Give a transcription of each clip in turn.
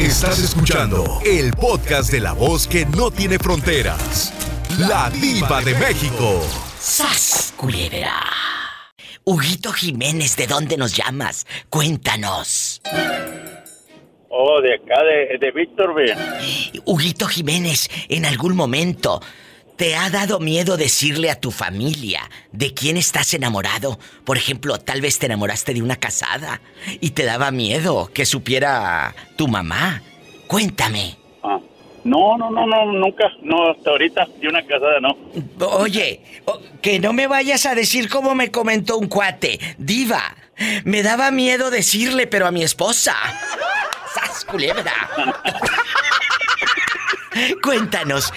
Estás escuchando el podcast de la voz que no tiene fronteras. La diva de México. ¡Sas, culebra! Huguito Jiménez, ¿de dónde nos llamas? Cuéntanos. Oh, de acá, de, de Victorville. Huguito Jiménez, en algún momento ¿Te ha dado miedo decirle a tu familia de quién estás enamorado? Por ejemplo, tal vez te enamoraste de una casada y te daba miedo que supiera tu mamá. Cuéntame. Ah, no, no, no, no, nunca. No, hasta ahorita de una casada no. Oye, que no me vayas a decir como me comentó un cuate. Diva, me daba miedo decirle, pero a mi esposa. ¡Sas, culebra! Cuéntanos,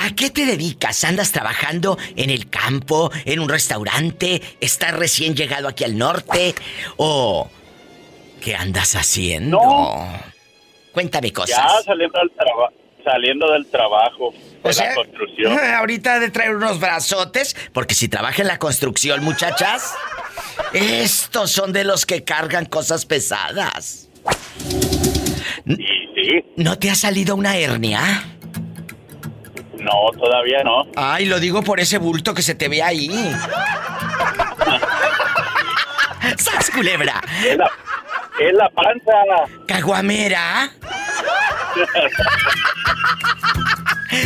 ¿a qué te dedicas? ¿Andas trabajando en el campo, en un restaurante? ¿Estás recién llegado aquí al norte? ¿O qué andas haciendo? Cuéntame cosas. Ya saliendo del, saliendo del trabajo. De la construcción. Ahorita de traer unos brazotes, porque si trabaja en la construcción, muchachas, estos son de los que cargan cosas pesadas. Sí, sí. ¿No te ha salido una hernia? No, todavía no. Ay, lo digo por ese bulto que se te ve ahí. ¡Sas, culebra! Es la, es la panza. ¿Caguamera?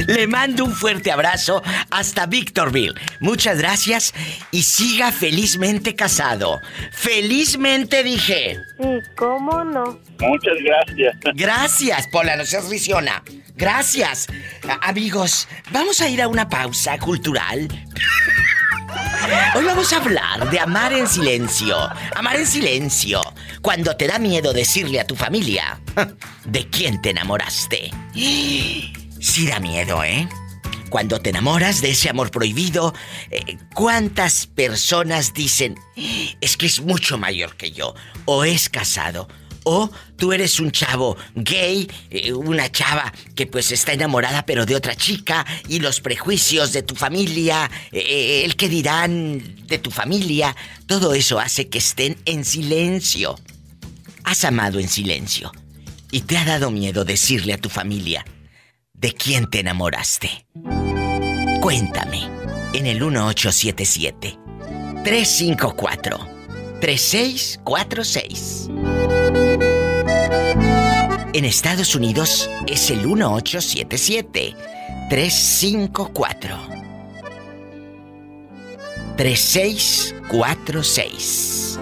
Le mando un fuerte abrazo hasta Victorville. Muchas gracias y siga felizmente casado. Felizmente dije. ¿Y cómo no? Muchas gracias. Gracias, Pola, no seas risiona. Gracias. amigos, vamos a ir a una pausa cultural. Hoy vamos a hablar de amar en silencio. Amar en silencio. Cuando te da miedo decirle a tu familia de quién te enamoraste. Sí da miedo, ¿eh? Cuando te enamoras de ese amor prohibido, eh, ¿cuántas personas dicen, es que es mucho mayor que yo? O es casado. O tú eres un chavo gay, eh, una chava que pues está enamorada pero de otra chica y los prejuicios de tu familia, eh, el que dirán de tu familia, todo eso hace que estén en silencio. Has amado en silencio y te ha dado miedo decirle a tu familia ¿De quién te enamoraste? Cuéntame en el 1877 354 3646. En Estados Unidos es el 1877 354 3646.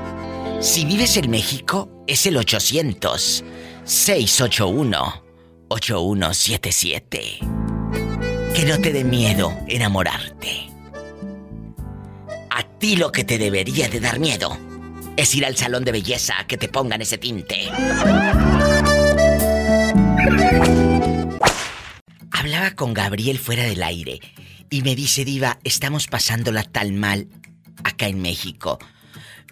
Si vives en México es el 800 681 8177. Que no te dé miedo enamorarte. A ti lo que te debería de dar miedo es ir al salón de belleza a que te pongan ese tinte. Hablaba con Gabriel fuera del aire y me dice, Diva, estamos pasándola tan mal acá en México.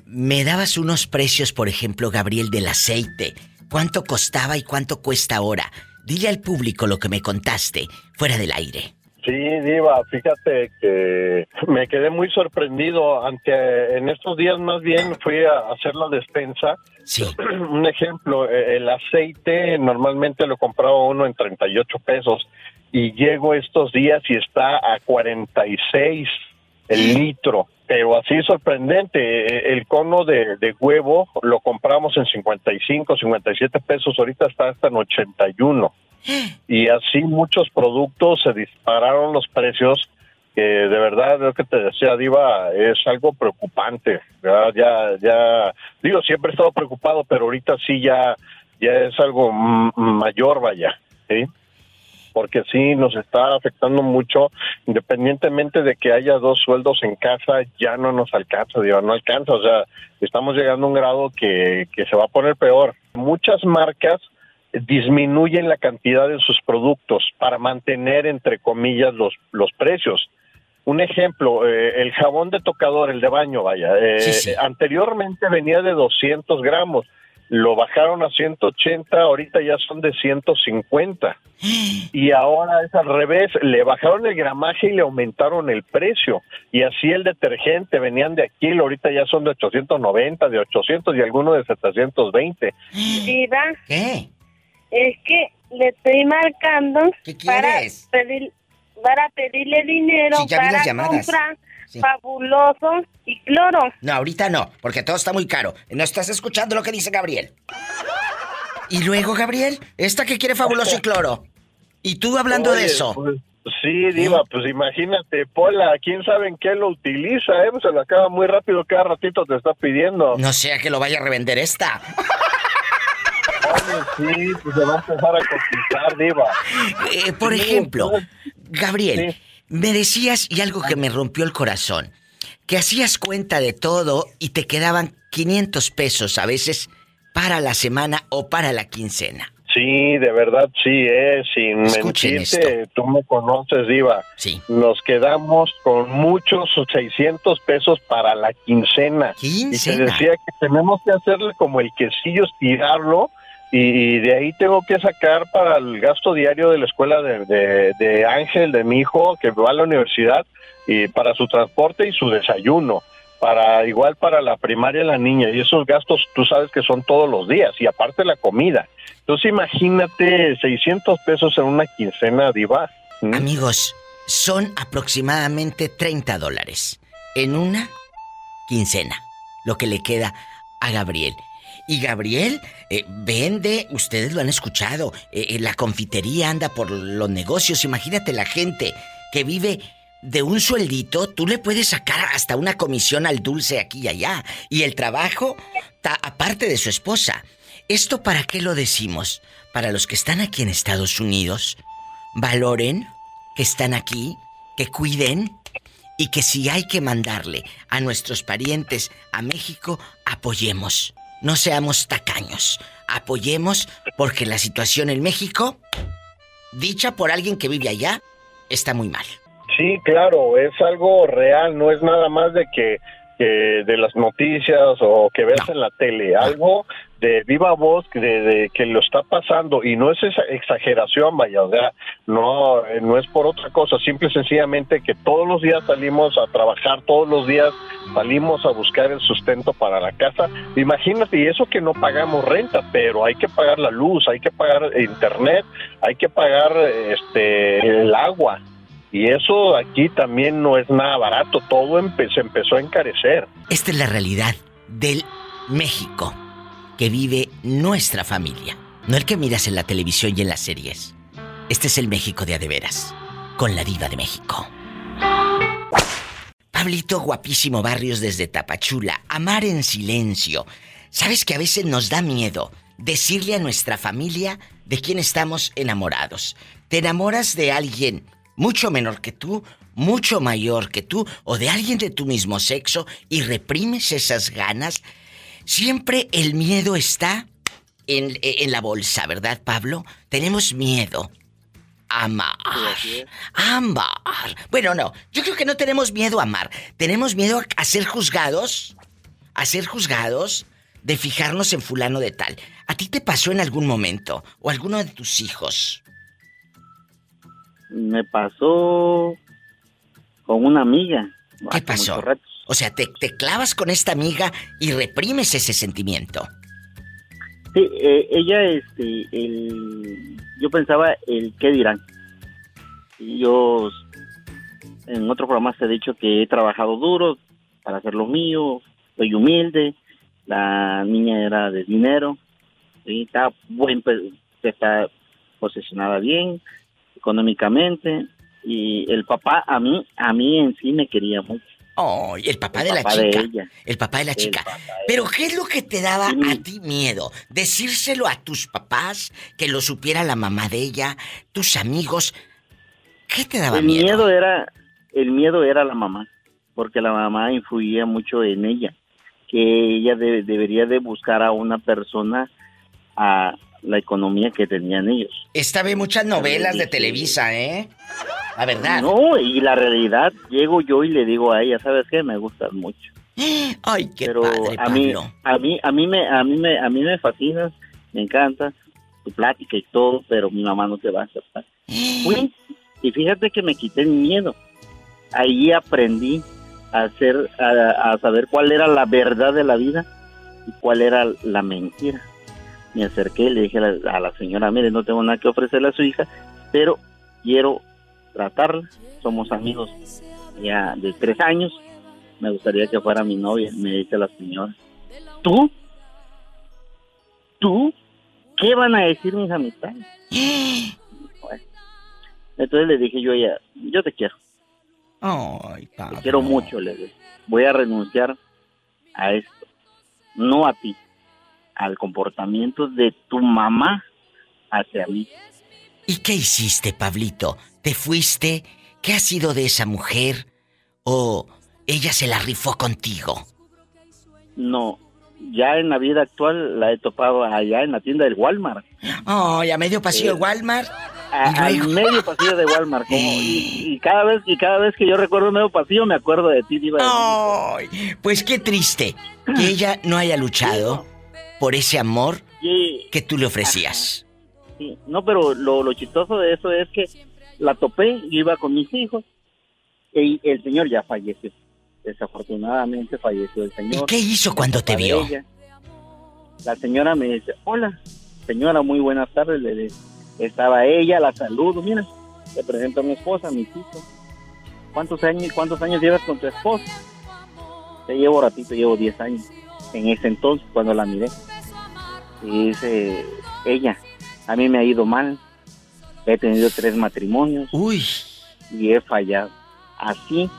Me dabas unos precios, por ejemplo, Gabriel, del aceite. ¿Cuánto costaba y cuánto cuesta ahora? Dile al público lo que me contaste fuera del aire. Sí, Diva, fíjate que me quedé muy sorprendido, aunque en estos días más bien fui a hacer la despensa. Sí. Un ejemplo, e, el aceite normalmente lo compraba uno en 38 pesos y llego estos días y está a 46 el litro. Pero así sorprendente, e, el cono de, de, huevo lo compramos en 55, 57 pesos, ahorita está hasta en 81. Y así muchos productos se dispararon los precios, que de verdad, lo que te decía Diva, es algo preocupante. Ya, ya, digo, siempre he estado preocupado, pero ahorita sí ya, ya es algo mayor, vaya. ¿sí? porque sí nos está afectando mucho, independientemente de que haya dos sueldos en casa, ya no nos alcanza, digo, no alcanza, o sea, estamos llegando a un grado que, que se va a poner peor. Muchas marcas disminuyen la cantidad de sus productos para mantener, entre comillas, los, los precios. Un ejemplo, eh, el jabón de tocador, el de baño, vaya, eh, anteriormente venía de 200 gramos lo bajaron a 180, ahorita ya son de 150. Y ahora es al revés, le bajaron el gramaje y le aumentaron el precio. Y así el detergente venían de aquí, ahorita ya son de 890, de 800 y algunos de 720. ¿Qué? Es que le estoy marcando ¿Qué para, quieres? pedir, para pedirle dinero Sí, para llamadas. comprar Sí. fabuloso y cloro. No, ahorita no, porque todo está muy caro. No estás escuchando lo que dice Gabriel. Y luego, Gabriel, esta que quiere fabuloso y cloro. Y tú hablando de eso. pues, sí, Diva, pues imagínate, Pola, quién sabe en qué lo utiliza, ¿eh? Pues se lo acaba muy rápido, cada ratito te está pidiendo. No sea que lo vaya a revender esta. Sí, pues se va a empezar a cotizar, Diva. Eh, por Sí, ejemplo, Gabriel, Sí. me decías, y algo que me rompió el corazón, que hacías cuenta de todo y te quedaban 500 pesos a veces para la semana o para la quincena. Sí, de verdad, sí, eh, sin Escuchen mentirte, tú me conoces, Diva. Sí. Nos quedamos con muchos 600 pesos para la quincena. Y Quincena. te decía que tenemos que hacerle como el quesillo, estirarlo, y de ahí tengo que sacar para el gasto diario de la escuela de, de- de Ángel, de mi hijo, que va a la universidad, y para su transporte y su desayuno. Para igual para la primaria de la niña. Y esos gastos tú sabes que son todos los días. Y aparte la comida. Entonces imagínate 600 pesos en una quincena, Diva. ¿Mm? Amigos, son aproximadamente 30 dólares en una quincena, lo que le queda a Gabriel. Y Gabriel eh, vende, ustedes lo han escuchado, eh, eh, la confitería anda por los negocios. Imagínate la gente que vive de un sueldito, tú le puedes sacar hasta una comisión al dulce aquí y allá. Y el trabajo, ta- aparte de su esposa. ¿Esto para qué lo decimos? Para los que están aquí en Estados Unidos, valoren que están aquí, que cuiden y que si hay que mandarle a nuestros parientes a México, apoyemos. No seamos tacaños. Apoyemos porque la situación en México, dicha por alguien que vive allá, está muy mal. Sí, claro, es algo real, no es nada más de que, que de las noticias o que veas No. en la tele, algo de viva voz de, de que lo está pasando y no es esa exageración, vaya, o sea, no, eh, no es por otra cosa, simple y sencillamente que todos los días salimos a trabajar, todos los días salimos a buscar el sustento para la casa. Imagínate, y eso que no pagamos renta, pero hay que pagar la luz, hay que pagar internet, hay que pagar este el agua. Y eso aquí también no es nada barato, todo se empezó a encarecer. Esta es la realidad del México que vive nuestra familia. No el que miras en la televisión y en las series. Este es el México de a de veras, con la diva de México. Pablito, guapísimo Barrios desde Tapachula, amar en silencio. ¿Sabes que a veces nos da miedo decirle a nuestra familia de quién estamos enamorados? Te enamoras de alguien mucho menor que tú, mucho mayor que tú, o de alguien de tu mismo sexo y reprimes esas ganas. Siempre el miedo está en, en la bolsa, ¿verdad, Pablo? Tenemos miedo. a Amar. Amar. Bueno, no. Yo creo que no tenemos miedo a amar. Tenemos miedo a ser juzgados. A ser juzgados de fijarnos en fulano de tal. ¿A ti te pasó en algún momento? ¿O alguno de tus hijos? Me pasó con una amiga. ¿Qué pasó? O sea, te, te clavas con esta amiga y reprimes ese sentimiento. Sí, eh, ella, este, el, yo pensaba el qué dirán. Y yo en otros programas he dicho que he trabajado duro para hacer lo mío, soy humilde, la niña era de dinero, y está buen, está posesionada bien económicamente y el papá a mí, a mí en sí me quería mucho. Oh, el papá El de la chica. ella. El papá de la El chica. Pero ¿qué es lo que te daba Sí. a ti miedo? Decírselo a tus papás, que lo supiera la mamá de ella, tus amigos. ¿Qué te daba el miedo? miedo era el miedo era la mamá porque la mamá influía mucho en ella que ella de- debería de buscar a una persona a la economía que tenían ellos Esta ve muchas novelas de Sí. Televisa, ¿eh? La verdad. no y la realidad llego yo y le digo a ella sabes qué me gustas mucho Ay, qué pero padre, a mí Pablo. a mí a mí me a mí me a mí me fascinas me encanta tu plática y todo pero mi mamá no te va a aceptar Fui y fíjate que me quité el miedo. Ahí aprendí a hacer, a, a saber cuál era la verdad de la vida y cuál era la mentira. Me acerqué y le dije a la, a la señora, mire, no tengo nada que ofrecerle a su hija, pero quiero tratarla, somos amigos ya de tres años, me gustaría que fuera mi novia, me dice la señora. ¿Tú? ¿Tú? ¿Qué van a decir mis amistades? Bueno, entonces le dije yo a ella, yo te quiero, Ay, te quiero mucho, le dije. Voy a renunciar a esto, no a ti, al comportamiento de tu mamá hacia mí. ¿Y qué hiciste, Pablito? ¿Te fuiste? ¿Qué ha sido de esa mujer? ¿O ella se la rifó contigo? No, ya en la vida actual la he topado allá en la tienda del Walmart. Ay, a medio pasillo Eh, de Walmart. A- ¿Y medio pasillo de Walmart como, y, y cada vez y cada vez que yo recuerdo medio pasillo me acuerdo de ti Diva. Ay, pues qué triste que ella no haya luchado por ese amor Y- que tú le ofrecías. sí, no pero lo, lo chistoso de eso es que la topé yo iba con mis hijos y el señor ya falleció desafortunadamente falleció el ¿Y señor qué hizo cuando te vio? ella. la señora me dice hola señora muy buenas tardes le digo. estaba ella la saludo mira le presento a mi esposa a mis hijos cuántos años cuántos años llevas con tu esposa te llevo ratito llevo 10 años en ese entonces cuando la miré y dice ella a mí me ha ido mal he tenido tres matrimonios Uy, y he fallado así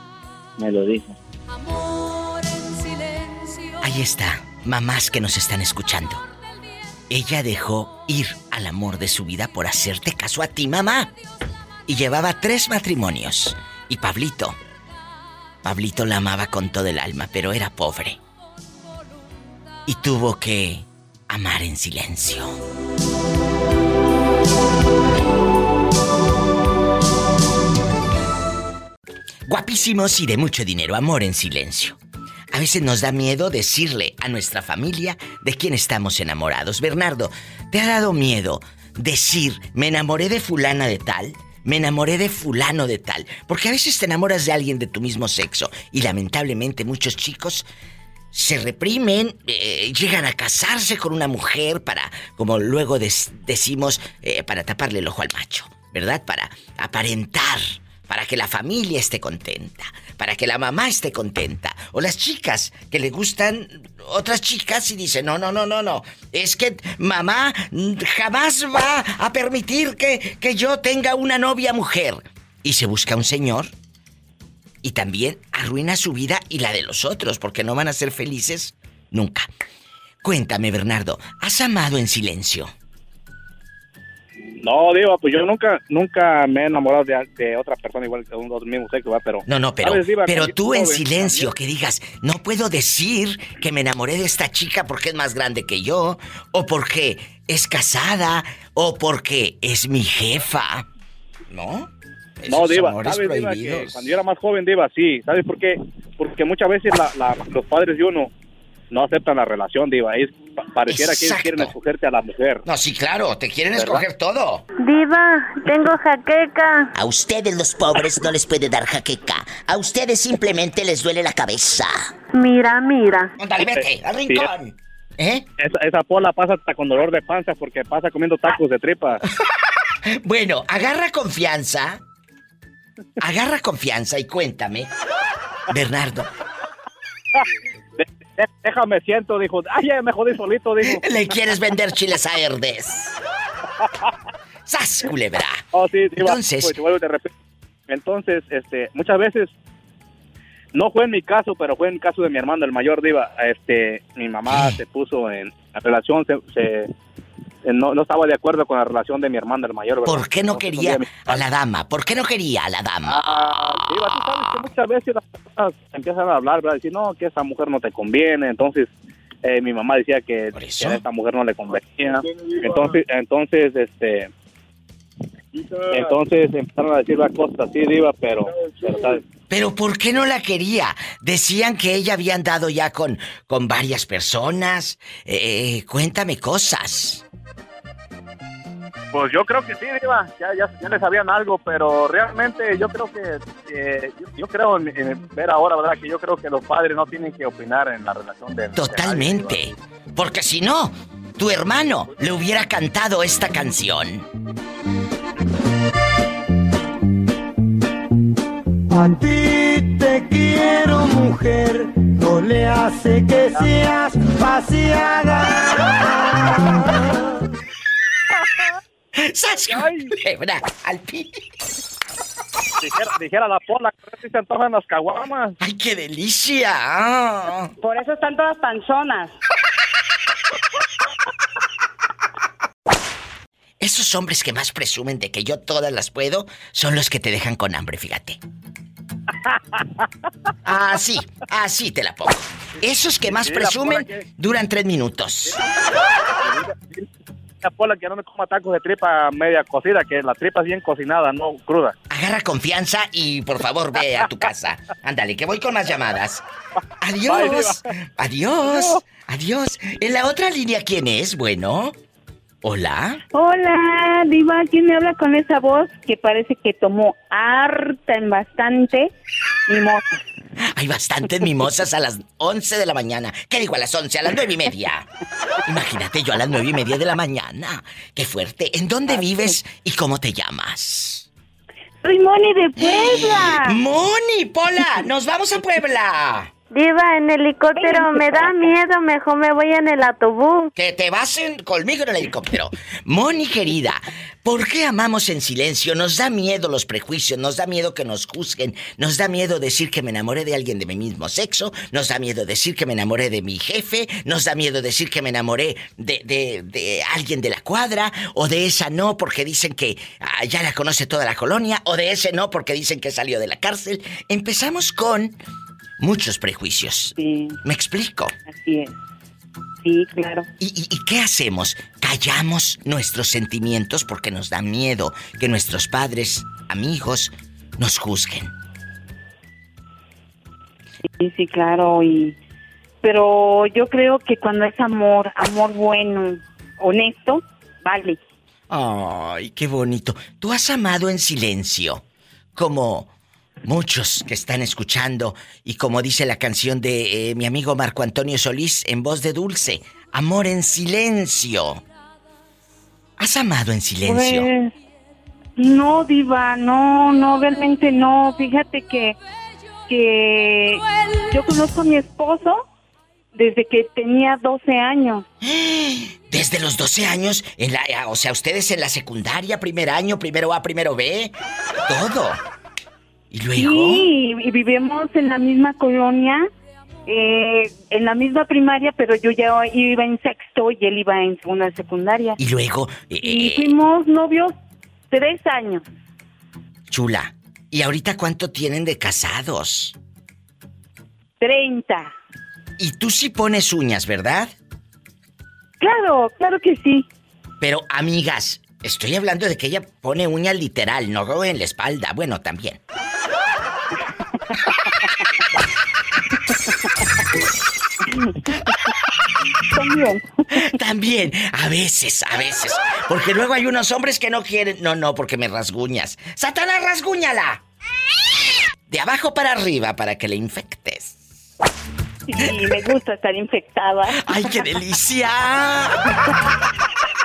me lo dijo ahí está, mamás que nos están escuchando. Ella dejó ir al amor de su vida por hacerte caso a ti, mamá. Y llevaba tres matrimonios. Y Pablito, Pablito la amaba con todo el alma, pero era pobre. Y tuvo que amar en silencio. Guapísimos y de mucho dinero, amor en silencio. A veces nos da miedo decirle a nuestra familia de quién estamos enamorados. Bernardo, ¿te ha dado miedo decir, me enamoré de fulana de tal? Me enamoré de fulano de tal. Porque a veces te enamoras de alguien de tu mismo sexo y lamentablemente muchos chicos se reprimen, eh, llegan a casarse con una mujer para, como luego decimos, eh, para taparle el ojo al macho, ¿verdad? Para aparentar, para que la familia esté contenta, para que la mamá esté contenta. O las chicas que le gustan otras chicas y dicen, no, no, no, no, no, es que mamá jamás va a permitir que, que yo tenga una novia mujer. Y se busca un señor y también arruina su vida y la de los otros, porque no van a ser felices nunca. Cuéntame, Bernardo, ¿has amado en silencio? No, Diva, pues yo nunca, nunca me he enamorado de, de otra persona igual que un mismo sexo, ¿va? pero... No, no, pero, ¿sabes, Diva? pero tú en silencio, que digas, no puedo decir que me enamoré de esta chica porque es más grande que yo, o porque es casada, o porque es mi jefa. ¿No? No, amores ¿sabes, Diva, que cuando yo era más joven, Diva, sí. ¿Sabes por qué? Porque muchas veces la- la- los padres de uno no aceptan la relación, Diva. Es, pa- pareciera que ellos Exacto. quieren escogerte a la mujer. No, sí, claro, te quieren ¿Verdad? escoger todo. Diva, tengo jaqueca. A ustedes los pobres no les puede dar jaqueca. A ustedes simplemente les duele la cabeza. Mira, mira. Ándale, vete, al Sí. rincón. ¿Eh? Esa, esa pola pasa hasta con dolor de panza porque pasa comiendo tacos de tripa. Bueno, agarra confianza. Agarra confianza y cuéntame. Bernardo, déjame siento, dijo. Ay, ya me jodí solito, dijo. ¿le quieres vender chiles a Herdes? ¡Sas, culebra! Oh, sí, Diva. Entonces- Pues. Entonces, este, muchas veces, no fue en mi caso, pero fue en el caso de mi hermano, el mayor Diva. Este, mi mamá se puso en la relación, se, se- no, no estaba de acuerdo con la relación de mi hermano, el mayor. ¿verdad? ¿Por qué no quería a la dama? ¿Por qué no quería a la dama? Ah, Diva, tú sabes que muchas veces las personas empiezan a hablar, ¿verdad? Decir, no, que esa mujer no te conviene. Entonces, eh, mi mamá decía que, a esta mujer no le convenía. Entonces, entonces, este... Entonces empezaron a decir las cosas así, Diva, pero... pero ¿sabes? ¿Pero por qué no la quería? Decían que ella había andado ya con, con varias personas. Eh, cuéntame cosas. Pues yo creo que sí, Diva, ya, ya, ya le sabían algo, pero realmente yo creo que, eh, yo, yo creo en, en ver ahora, ¿verdad? Que yo creo que los padres no tienen que opinar en la relación de... de nadie, Totalmente. Porque si no, tu hermano le hubiera cantado esta canción? A ti te quiero, mujer, no le hace que seas paseada. ¡Sas! Culebra, al pi. Dijera, dijera la pola, si se antojan las caguamas. ¡Ay, qué delicia! Por eso están todas panzonas. Esos hombres que más presumen de que yo todas las puedo son los que te dejan con hambre, fíjate. Así, así te la pongo. Esos que más presumen duran tres minutos. La pola que no me coma tacos de tripa media cocida, que la tripa es bien cocinada, no cruda. Agarra confianza y por favor ve a tu casa. Ándale, que voy con más llamadas. Adiós. Adiós. Adiós. En la otra línea, ¿quién es? Bueno. Hola. Hola, Diva, ¿quién me habla con esa voz que parece que tomó harta en bastante mimosa? Hay bastantes mimosas a las 11 de la mañana. ¿Qué digo a las 11? A las nueve y media. Imagínate yo a las nueve y media de la mañana. Qué fuerte. ¿En dónde vives y cómo te llamas? Soy Moni de Puebla. Moni, Pola, nos vamos a Puebla. Diva, en helicóptero me da miedo, mejor me voy en el autobús. Que te vas en- conmigo en el helicóptero. Moni querida, ¿por qué amamos en silencio? Nos da miedo los prejuicios, nos da miedo que nos juzguen, nos da miedo decir que me enamoré de alguien de mi mismo sexo, nos da miedo decir que me enamoré de mi jefe, nos da miedo decir que me enamoré de, de- de alguien de la cuadra, o de esa no porque dicen que ah, ya la conoce toda la colonia, o de ese no porque dicen que salió de la cárcel. Empezamos con muchos prejuicios. Sí, ¿Me explico? así es. Sí, claro. ¿Y, y- y qué hacemos? Callamos nuestros sentimientos porque nos da miedo que nuestros padres, amigos, nos juzguen. Sí, sí, claro. Y pero yo creo que cuando es amor, amor bueno, honesto, vale. Ay, qué bonito. Tú has amado en silencio, como muchos que están escuchando y como dice la canción de eh, mi amigo Marco Antonio Solís en voz de Dulce, amor en silencio. ¿Has amado en silencio? Pues, no, diva, no, no, realmente no. Fíjate que, que yo conozco a mi esposo desde que tenía 12 años. Desde los 12 años, en la, eh, o sea, ustedes en la secundaria, primer año, primero A, primero B, todo. Y luego, Sí, y vivimos en la misma colonia, eh, en la misma primaria, pero yo ya iba en sexto y él iba en segunda secundaria. y luego, eh, Y eh, fuimos novios tres años. chula. ¿Y ahorita cuánto tienen de casados? 30. Y tú sí pones uñas, ¿verdad? Claro, claro que sí. Pero, amigas, estoy hablando de que ella pone uñas literal, no en la espalda. Bueno, también. También. También, a veces, a veces. Porque luego hay unos hombres que no quieren. No, no, porque me rasguñas. ¡Satanás, rasguñala! De abajo para arriba para que le infectes. Sí, me gusta estar infectada. ¡Ay, qué delicia!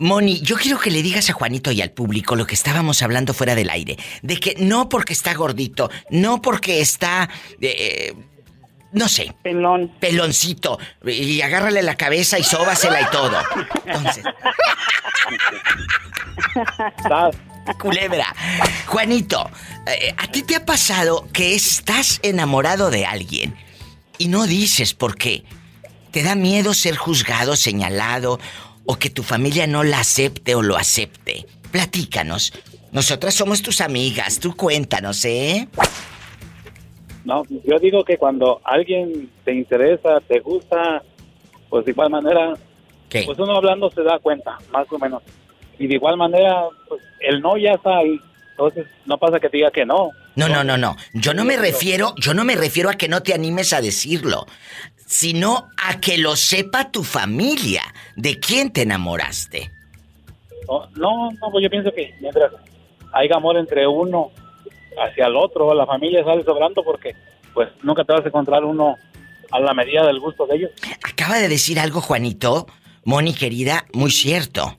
Moni, yo quiero que le digas a Juanito y al público lo que estábamos hablando fuera del aire. De que no porque está gordito, no porque está... eh, no sé, Pelón. peloncito, y agárrale la cabeza y sóbasela y todo. Entonces, culebra. Juanito, eh, ¿a ti te ha pasado que estás enamorado de alguien y no dices por qué? ¿Te da miedo ser juzgado, señalado o que tu familia no la acepte o lo acepte? Platícanos. Nosotras somos tus amigas, tú cuéntanos, ¿eh? No, yo digo que cuando alguien te interesa, te gusta, pues de igual manera, ¿Qué? pues uno hablando se da cuenta, más o menos. Y de igual manera, pues el no ya está ahí. Entonces, no pasa que te diga que no. No, no, no, no. Yo no me refiero, yo no me refiero a que no te animes a decirlo, sino a que lo sepa tu familia de quién te enamoraste. No, no, no, pues yo pienso que mientras haya amor entre uno hacia el otro, la familia sale sobrando porque pues nunca te vas a encontrar uno a la medida del gusto de ellos. Acaba de decir algo, Juanito, Moni querida, muy cierto.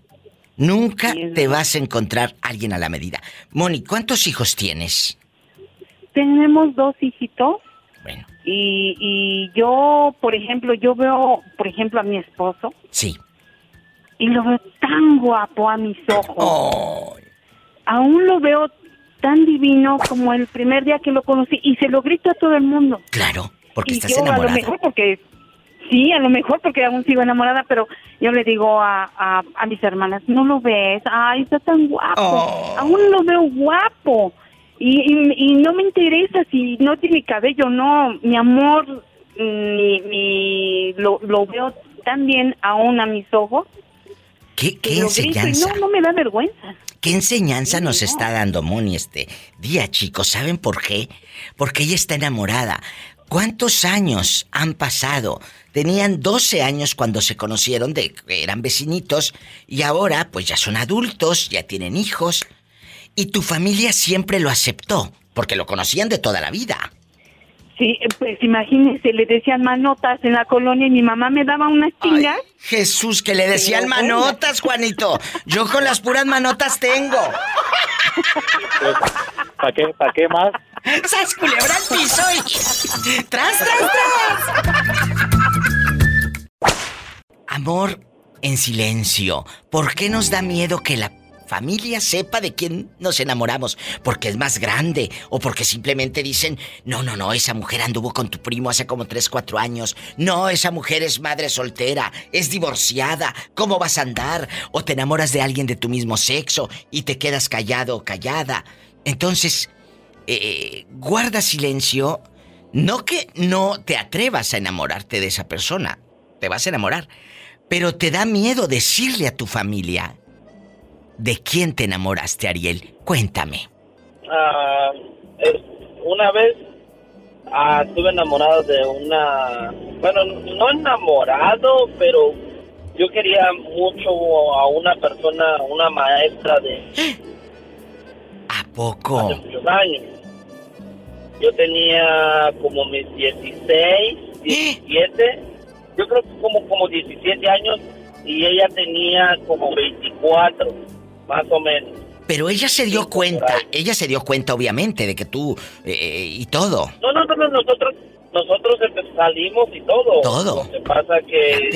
Nunca te vas a encontrar alguien a la medida. Moni, ¿cuántos hijos tienes? Tenemos dos hijitos. Bueno. Y, y yo, por ejemplo, yo veo, por ejemplo, a mi esposo. Sí. Y lo veo tan guapo a mis ojos. Oh. Aún lo veo tan divino como el primer día que lo conocí y se lo grito a todo el mundo. Claro, porque y estás yo a lo enamorada. mejor porque sí, a lo mejor porque aún sigo enamorada, pero yo le digo a, a, a mis hermanas, no lo ves, ay, está tan guapo, Oh. aún lo veo guapo. Y, y, y no me interesa si no tiene cabello, no, mi amor, mi, mi, lo, lo veo tan bien aún a mis ojos. ¿Qué, grito enseñanza? no, no me da vergüenza. ¿Qué enseñanza Sí, nos no. está dando Moni este día, chicos? ¿Saben por qué? Porque ella está enamorada. ¿Cuántos años han pasado? Tenían 12 años cuando se conocieron, de, eran vecinitos, y ahora pues ya son adultos, ya tienen hijos. Y tu familia siempre lo aceptó, porque lo conocían de toda la vida. Sí, pues imagínese, le decían manotas en la colonia y mi mamá me daba unas tingas. Jesús, que le decían manotas, Juanito. Yo con las puras manotas tengo. ¿Para qué, para qué más? ¡Sas culebra al piso y... ¡Tras, tras, tras! Amor en silencio. ¿Por qué nos da miedo que la familia sepa de quién nos enamoramos? Porque es más grande o porque simplemente dicen, no, no, no, esa mujer anduvo con tu primo hace como 3, 4 años. No, esa mujer es madre soltera, es divorciada. ¿Cómo vas a andar? O te enamoras de alguien de tu mismo sexo y te quedas callado o callada. Entonces, eh, guarda silencio. No que no te atrevas a enamorarte de esa persona. Te vas a enamorar. Pero te da miedo decirle a tu familia de quién te enamoraste, Ariel. Cuéntame. Ah, es- una vez ah, estuve enamorado de una, bueno, no enamorado, pero yo quería mucho a una persona, una maestra de ¿A poco? muchos años. Yo tenía como mis 16, 17, yo creo que como, como 17 años y ella tenía como 24, más o menos. Pero ella se dio cuenta, ella se dio cuenta obviamente de que tú eh, y todo. No, no, no, no, nosotros, nosotros empe- salimos y todo. Todo. Lo que pasa que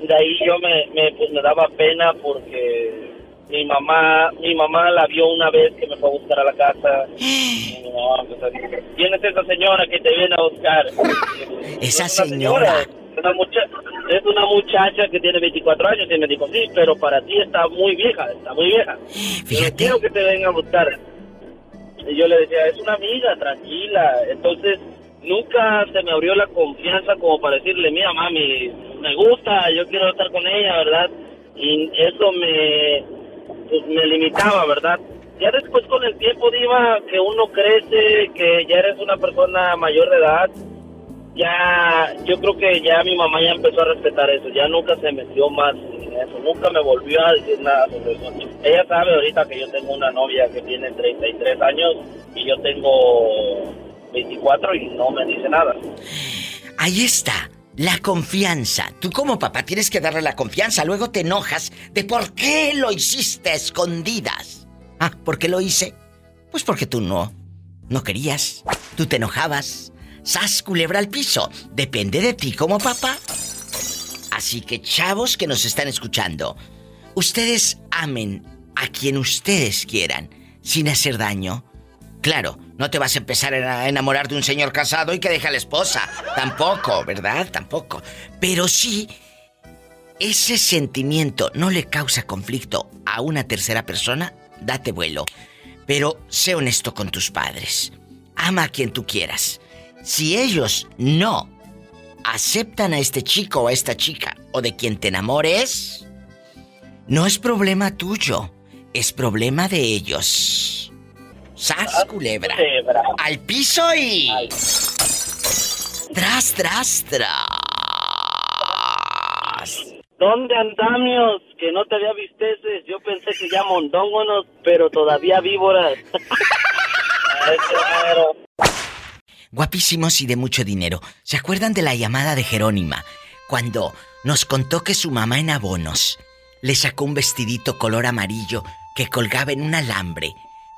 de ahí yo me, me, pues me daba pena porque mi mamá, mi mamá la vio una vez que me fue a buscar a la casa. Y mi mamá empezó a decir, ¿quién es esa señora que te viene a buscar? Esa "Es una señora. una, mucha- es una muchacha que tiene 24 años y me dijo, sí, pero para ti está muy vieja, está muy vieja. Fíjate. quiero que te venga a buscar. Y yo le decía, es una amiga, tranquila. Entonces, nunca se me abrió la confianza como para decirle, mira, mami, me gusta, yo quiero estar con ella, ¿verdad? Y eso me, pues, me limitaba, ¿verdad? Ya después con el tiempo, Diva, que uno crece, que ya eres una persona mayor de edad, ya, yo creo que ya mi mamá ya empezó a respetar eso, ya nunca se metió más en eso, nunca me volvió a decir nada sobre eso. Ella sabe ahorita que yo tengo una novia que tiene 33 años y yo tengo 24 y no me dice nada. Ahí está. La confianza. Tú como papá tienes que darle la confianza. Luego te enojas de por qué lo hiciste a escondidas. Ah, ¿por qué lo hice? Pues porque tú no. No querías. Tú te enojabas. Sas culebra al piso. Depende de ti como papá. Así que chavos que nos están escuchando, ustedes amen a quien ustedes quieran, sin hacer daño. Claro, no te vas a empezar a enamorar de un señor casado y que deja a la esposa. Tampoco, ¿verdad? Tampoco. Pero sí, ese sentimiento no le causa conflicto a una tercera persona, date vuelo. Pero sé honesto con tus padres. Ama a quien tú quieras. Si ellos no aceptan a este chico o a esta chica o de quien te enamores, no es problema tuyo, es problema de ellos. ¡Sas, culebra! Al piso y... Tras, tras, tras. ¿Dónde andamios? Que no te había visteces. Yo pensé que ya mondóngonos, pero todavía víboras. Guapísimos y de mucho dinero. ¿Se acuerdan de la llamada de Jerónima? Cuando nos contó que su mamá en abonos le sacó un vestidito color amarillo que colgaba en un alambre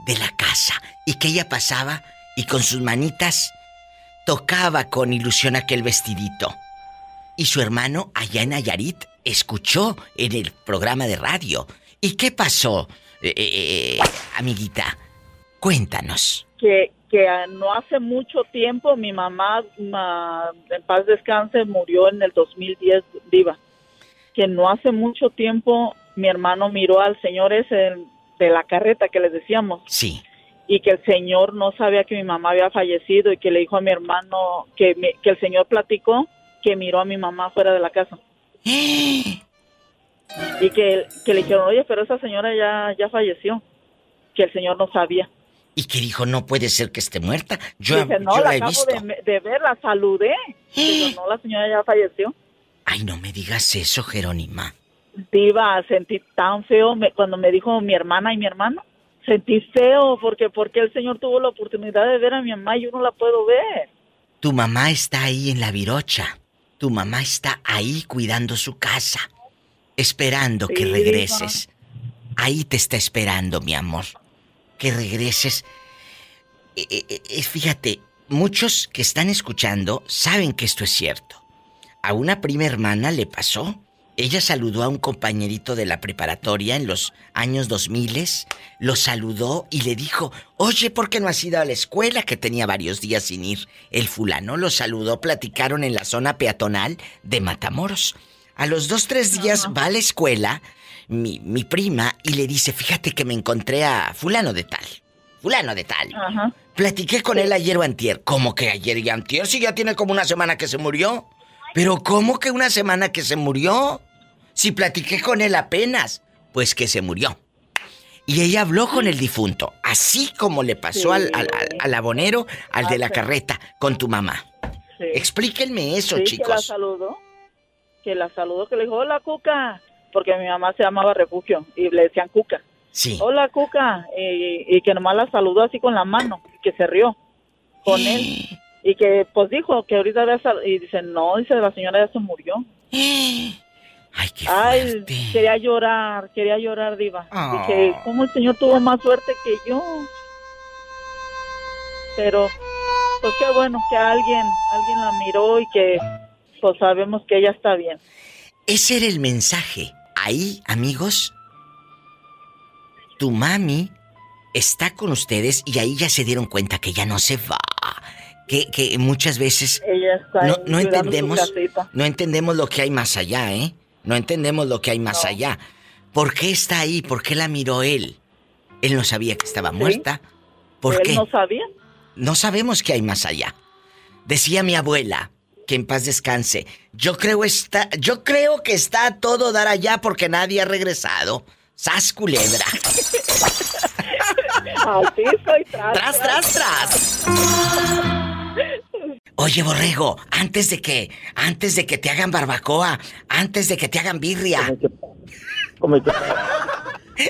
de la casa y que ella pasaba y con sus manitas tocaba con ilusión aquel vestidito. Y su hermano allá en Ayarit escuchó en el programa de radio. ¿Y qué pasó, eh, eh, eh, amiguita? Cuéntanos. Que, que no hace mucho tiempo mi mamá, ma- en paz descanse, murió en el 2010, viva. Que no hace mucho tiempo mi hermano miró al señor ese de la carreta que les decíamos. Sí. y que el señor no sabía que mi mamá había fallecido y que le dijo a mi hermano que, mi- que el señor platicó que miró a mi mamá fuera de la casa. y que, que le dijeron, oye, pero esa señora ya, ya falleció. Que el señor no sabía. Y que dijo, no puede ser que esté muerta. Yo, Dice, no, yo la la he acabo visto. de, de ver, la saludé. Pero no, la señora ya falleció. Ay, no me digas eso, Jerónima. Diva, sentí tan feo me- cuando me dijo mi hermana y mi hermano. Sentí feo porque porque el señor tuvo la oportunidad de ver a mi mamá y yo no la puedo ver. Tu mamá está ahí en la virocha. Tu mamá está ahí cuidando su casa. Esperando que regreses. Ahí te está esperando, mi amor. Que regreses. Eh, eh, eh, fíjate, muchos que están escuchando saben que esto es cierto. A una prima hermana le pasó. Ella saludó a un compañerito de la preparatoria en los años 2000, lo saludó y le dijo, oye, ¿por qué no has ido a la escuela? Que tenía varios días sin ir. El fulano lo saludó, platicaron en la zona peatonal de Matamoros. A los dos, tres días va a la escuela mi, mi prima y le dice, fíjate que me encontré a fulano de tal, fulano de tal. Ajá. Platiqué con él ayer o antier. ¿Cómo que ayer y antier? Si ya tiene como una semana que se murió. Pero ¿cómo que una semana que se murió? Si platiqué con él apenas. Pues que se murió. Y ella habló con el difunto, así como le pasó al, al, al- al abonero, al de la carreta, con tu mamá. Sí. Explíquenme eso, Sí, Que la chicos. saludó. Que la saludó, que le dijo, hola, Cuca. Porque mi mamá se llamaba Refugio y le decían Cuca. Sí. Hola, Cuca. Y, y que nomás la saludó así con la mano y que se rió con él. Y que, pues dijo que ahorita había Y dice, no, dice, la señora ya se murió. Ay, qué Ay, quería llorar, quería llorar, Diva. Ah. Dije, ¿cómo el señor tuvo más suerte que yo? Pero, pues qué bueno que alguien, alguien la miró y que, pues sabemos que ella está bien. Ese era el mensaje. Ahí, amigos, tu mami está con ustedes y ahí ya se dieron cuenta que ya no se va. Que, que muchas veces no, no entendemos no entendemos lo que hay más allá, ¿eh? No entendemos lo que hay más allá. ¿Por qué está ahí? ¿Por qué la miró él? Él no sabía que estaba muerta. ¿Por Él qué? no sabía. No sabemos qué hay más allá. Decía mi abuela, que en paz descanse, yo creo está, yo creo que está a todo dar allá porque nadie ha regresado. ¡Sas culebra! Tras. ¡Tras, tras, tras! Oye, borrego, antes de que, antes de que te hagan barbacoa, antes de que te hagan birria.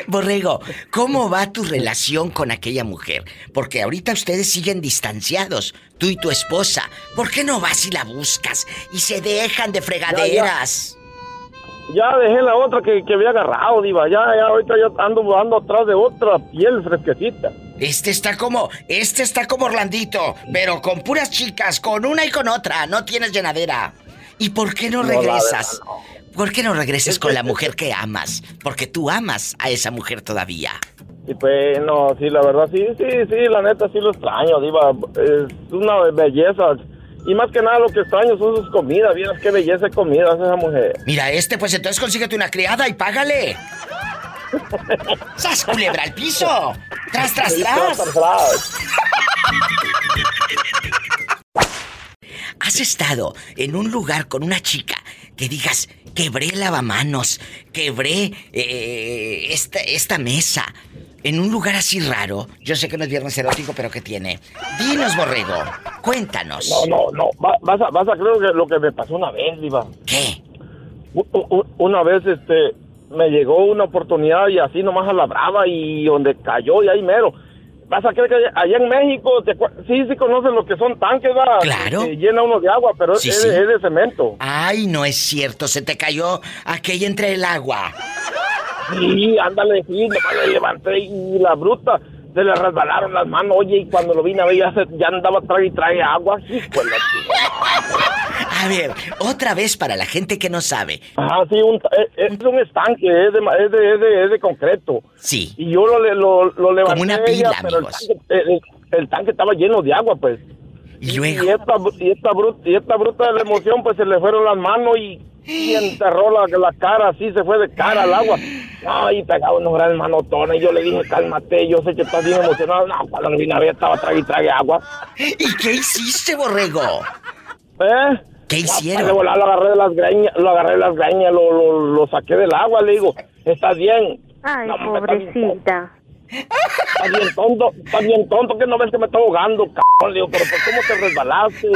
Borrego, ¿cómo va tu relación con aquella mujer? Porque ahorita ustedes siguen distanciados, tú y tu esposa. ¿Por qué no vas y la buscas y se dejan de fregaderas? Ya dejé la otra que, que había agarrado, Diva. Ya, ya, ahorita ya ando, ando atrás de otra piel fresquecita. Este está como, este está como Orlandito, pero con puras chicas, con una y con otra, no tienes llenadera. ¿Y por qué no regresas? ¿Por qué no regresas con la mujer que amas? Porque tú amas a esa mujer todavía. Y pues, no, sí, la verdad, sí, sí, sí, la neta, sí lo extraño, Diva. Es una belleza. Y más que nada lo que extraño son sus comidas. Vieras qué belleza de comidas esa mujer. Mira, este, pues entonces consíguete una criada y págale. ¡Sas culebra al piso! ¡Tras, tras, Sí, tras! tras, tras. ¿Has estado en un lugar con una chica que digas, quebré lavamanos, quebré eh, esta, esta mesa? En un lugar así raro. Yo sé que no es viernes erótico, pero ¿qué tiene? Dinos, borrego. Cuéntanos. No, no, no. Va- vas, a, vas a creer que lo que me pasó una vez, Diva. ¿Qué? una vez, este, me llegó una oportunidad y así nomás a la brava y donde cayó y ahí mero. Vas a creer que allá en México, te sí, sí conocen lo que son tanques, ¿verdad? Claro. Que llena uno de agua, pero Sí, es, sí. es de cemento. Ay, no es cierto, se te cayó aquella entre el agua. Sí, ándale, sí, nomás le levanté y la bruta se le resbalaron las manos, oye, y cuando lo vine a ver ya, se- ya andaba trae y trae agua, hijo de la. A ver, otra vez para la gente que no sabe. Ajá, sí, un, es, es un estanque, es de, es de, de, es de concreto. Sí. Y yo lo, lo, lo levanté una a ella, pila, pero el amigos. tanque, el, el tanque estaba lleno de agua, pues. Y luego. Y esta, y esta, bruta, y esta bruta de la emoción, pues se le fueron las manos y, y enterró la, la cara, así se fue de cara al agua. Ay, pegaba unos grandes manotones. Y yo le dije, cálmate, yo sé que estás bien emocionado. No, cuando vine a ver, estaba trague y trague agua. ¿Y qué hiciste, borrego? ¿Eh? ¿Qué hicieron? lo agarré de las greñas, lo agarré de las greñas, lo, lo, lo saqué del agua, le digo, ¿estás bien? Ay, No, hombre, está bien pobrecita. Estás bien tonto, estás bien tonto, que no ves que me estoy ahogando, cabrón. Le digo, pero ¿por cómo te resbalaste?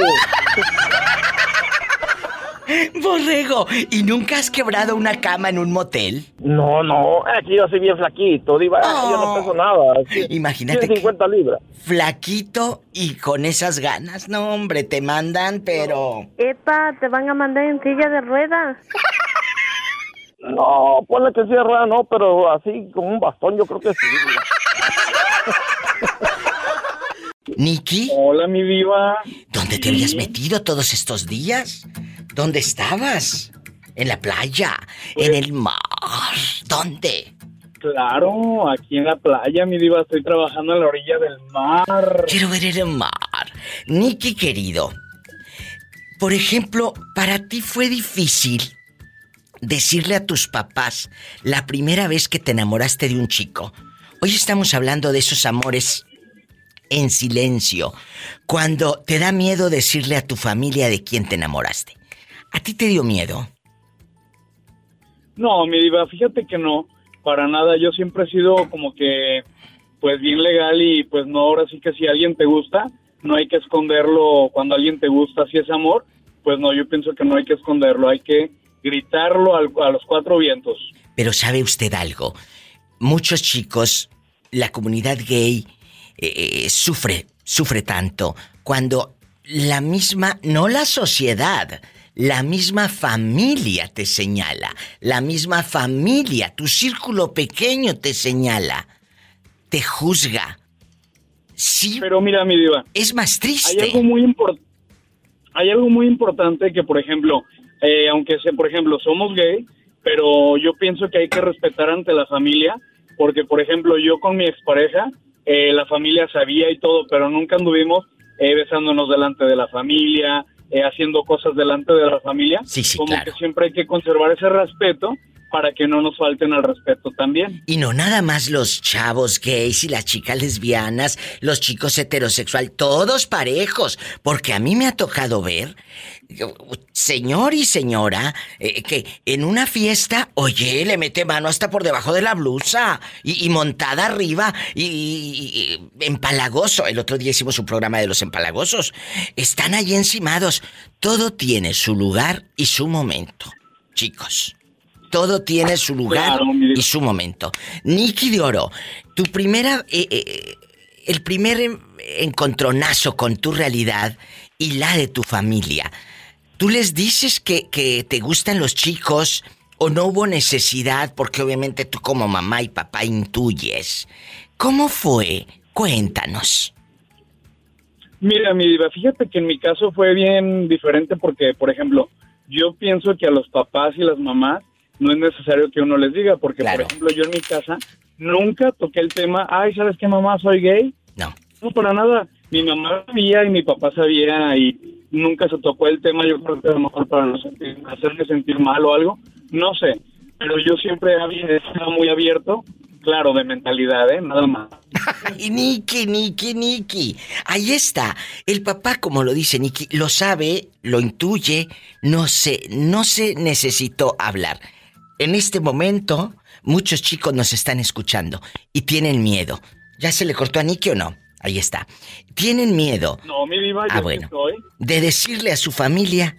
Borrego, ¿y nunca has quebrado una cama en un motel? No, no, aquí yo soy bien flaquito, diva, yo no peso nada. sí, Imagínate 150 libras. Flaquito y con esas ganas. No, hombre, te mandan, pero. Epa, te van a mandar en silla de ruedas. No, ponle que cierra, no, pero así con un bastón yo creo que sí. ¿Niki? Hola, mi diva. ¿Dónde te habías metido todos estos días? ¿Dónde estabas? ¿En la playa? ¿En el mar? ¿Dónde? Claro, aquí en la playa, mi diva, estoy trabajando en la orilla del mar. Quiero ver el mar. Nicky querido, por ejemplo, para ti fue difícil decirle a tus papás la primera vez que te enamoraste de un chico. Hoy estamos hablando de esos amores en silencio, cuando te da miedo decirle a tu familia de quién te enamoraste. ¿A ti te dio miedo? No, mi diva, fíjate que no, para nada. Yo siempre he sido como que, pues bien legal y pues no, ahora sí que si alguien te gusta, no hay que esconderlo cuando alguien te gusta, si es amor, pues no, yo pienso que no hay que esconderlo, hay que gritarlo al- a los cuatro vientos. Pero ¿sabe usted algo? Muchos chicos, la comunidad gay, eh, eh, sufre, sufre tanto cuando la misma, no la sociedad, la misma familia te señala, la misma familia, tu círculo pequeño te señala, te juzga. Sí. Pero mira, mi diva. Es más triste. Hay algo muy importante. Hay algo muy importante que, por ejemplo, eh, aunque sea, por ejemplo, somos gay, pero yo pienso que hay que respetar ante la familia, porque, por ejemplo, yo con mi expareja, eh, la familia sabía y todo, pero nunca anduvimos eh, besándonos delante de la familia, eh, haciendo cosas delante de la familia. Sí, sí, Como claro. que siempre hay que conservar ese respeto para que no nos falten al respeto también. Y no nada más los chavos gays y las chicas lesbianas, los chicos heterosexuales, todos parejos, porque a mí me ha tocado ver, señor y señora, eh, que en una fiesta, oye, le mete mano hasta por debajo de la blusa y, montada arriba y, y- y empalagoso. El otro día hicimos un programa de los empalagosos. Están ahí encimados. Todo tiene su lugar y su momento, chicos. Todo tiene su lugar Claro, y su momento. Nicky de Oro, tu primera. eh, eh, el primer en- encontronazo con tu realidad y la de tu familia. ¿Tú les dices que, que te gustan los chicos o no hubo necesidad porque obviamente tú como mamá y papá intuyes? ¿Cómo fue? Cuéntanos. Mira, mi diva, fíjate que en mi caso fue bien diferente porque, por ejemplo, yo pienso que a los papás y las mamás no es necesario que uno les diga, porque, por ejemplo, yo en mi casa nunca toqué el tema, ay, ¿sabes qué, mamá? Soy gay. No. No, para nada. Mi mamá sabía y mi papá sabía y nunca se tocó el tema, yo creo que a lo mejor para no sentir- hacerme sentir mal o algo, no sé. Pero yo siempre había sido muy abierto, claro, de mentalidad, ¿eh? Nada más. Y Nicky, Nicky, Nicky. Ahí está. El papá, como lo dice Nicky, lo sabe, lo intuye, no se, no se necesitó hablar. En este momento, muchos chicos nos están escuchando y tienen miedo. ¿Ya se le cortó a Nicky o no? Ahí está. Tienen miedo No, mi diva, yo Ah, bueno. estoy. de decirle a su familia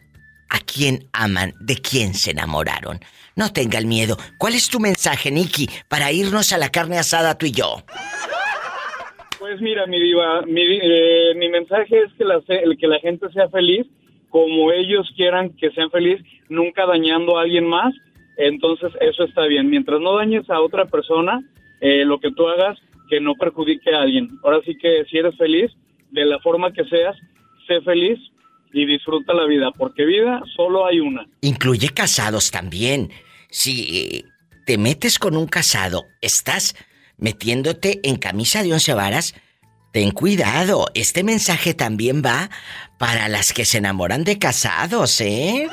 a quién aman, de quién se enamoraron. No tengan miedo. ¿Cuál es tu mensaje, Nicky, para irnos a la carne asada tú y yo? Pues mira, mi diva, mi, eh, mi mensaje es que la, el que la gente sea feliz como ellos quieran que sean feliz, nunca dañando a alguien más. Entonces eso está bien. Mientras no dañes a otra persona, eh, lo que tú hagas que no perjudique a alguien. Ahora sí que si eres feliz, de la forma que seas, sé feliz y disfruta la vida, porque vida solo hay una. Incluye casados también. Si eh, te metes con un casado, estás metiéndote en camisa de once varas, ten cuidado. Este mensaje también va para las que se enamoran de casados, ¿eh?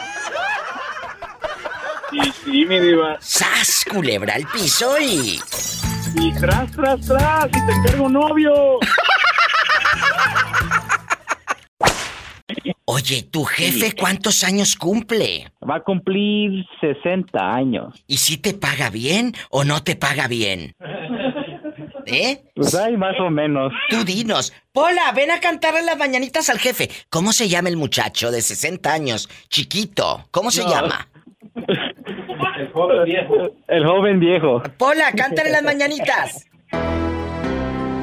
Y sí, mi diva. ¡Sas, culebra al piso y... Y tras, tras, tras, y te encargo novio. Oye, ¿tu jefe cuántos años cumple? Va a cumplir 60 años. ¿Y si te paga bien o no te paga bien? ¿Eh? Pues hay más o menos. Tú dinos. Pola, ven a cantarle las mañanitas al jefe. ¿Cómo se llama el muchacho de 60 años? Chiquito. ¿Cómo se No. llama? El joven viejo. El joven viejo. Pola, cántale las mañanitas.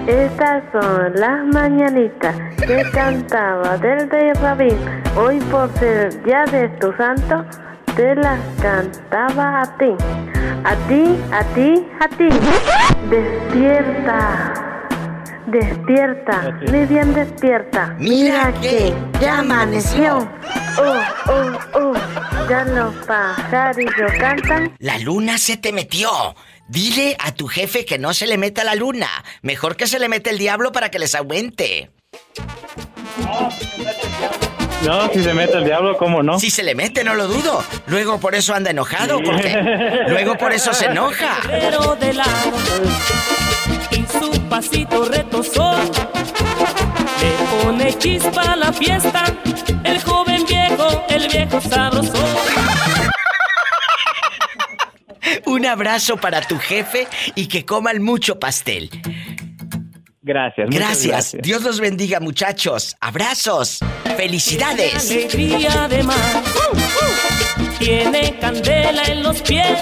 Estas son las mañanitas que cantaba del rey Rabín. Hoy por ser día de tu santo, te las cantaba a ti. A ti, a ti, a ti. Despierta. Despierta, muy bien despierta. Mira que ya amaneció. Oh, oh, oh, ya los pajarillos cantan. La luna se te metió. Dile a tu jefe que no se le meta la luna. Mejor que se le mete el diablo para que les aumente. No, si se mete el diablo, ¿cómo no? Si se le mete, no lo dudo. Luego por eso anda enojado, porque luego por eso se enoja. Pero de lado y su pasito retozón le pone chispa a la fiesta el joven viejo, el viejo sabroso. Un abrazo para tu jefe y que coman mucho pastel. Gracias. muchas Gracias. Dios los bendiga, muchachos. Abrazos. Felicidades. Alegría de mar tiene candela en los pies.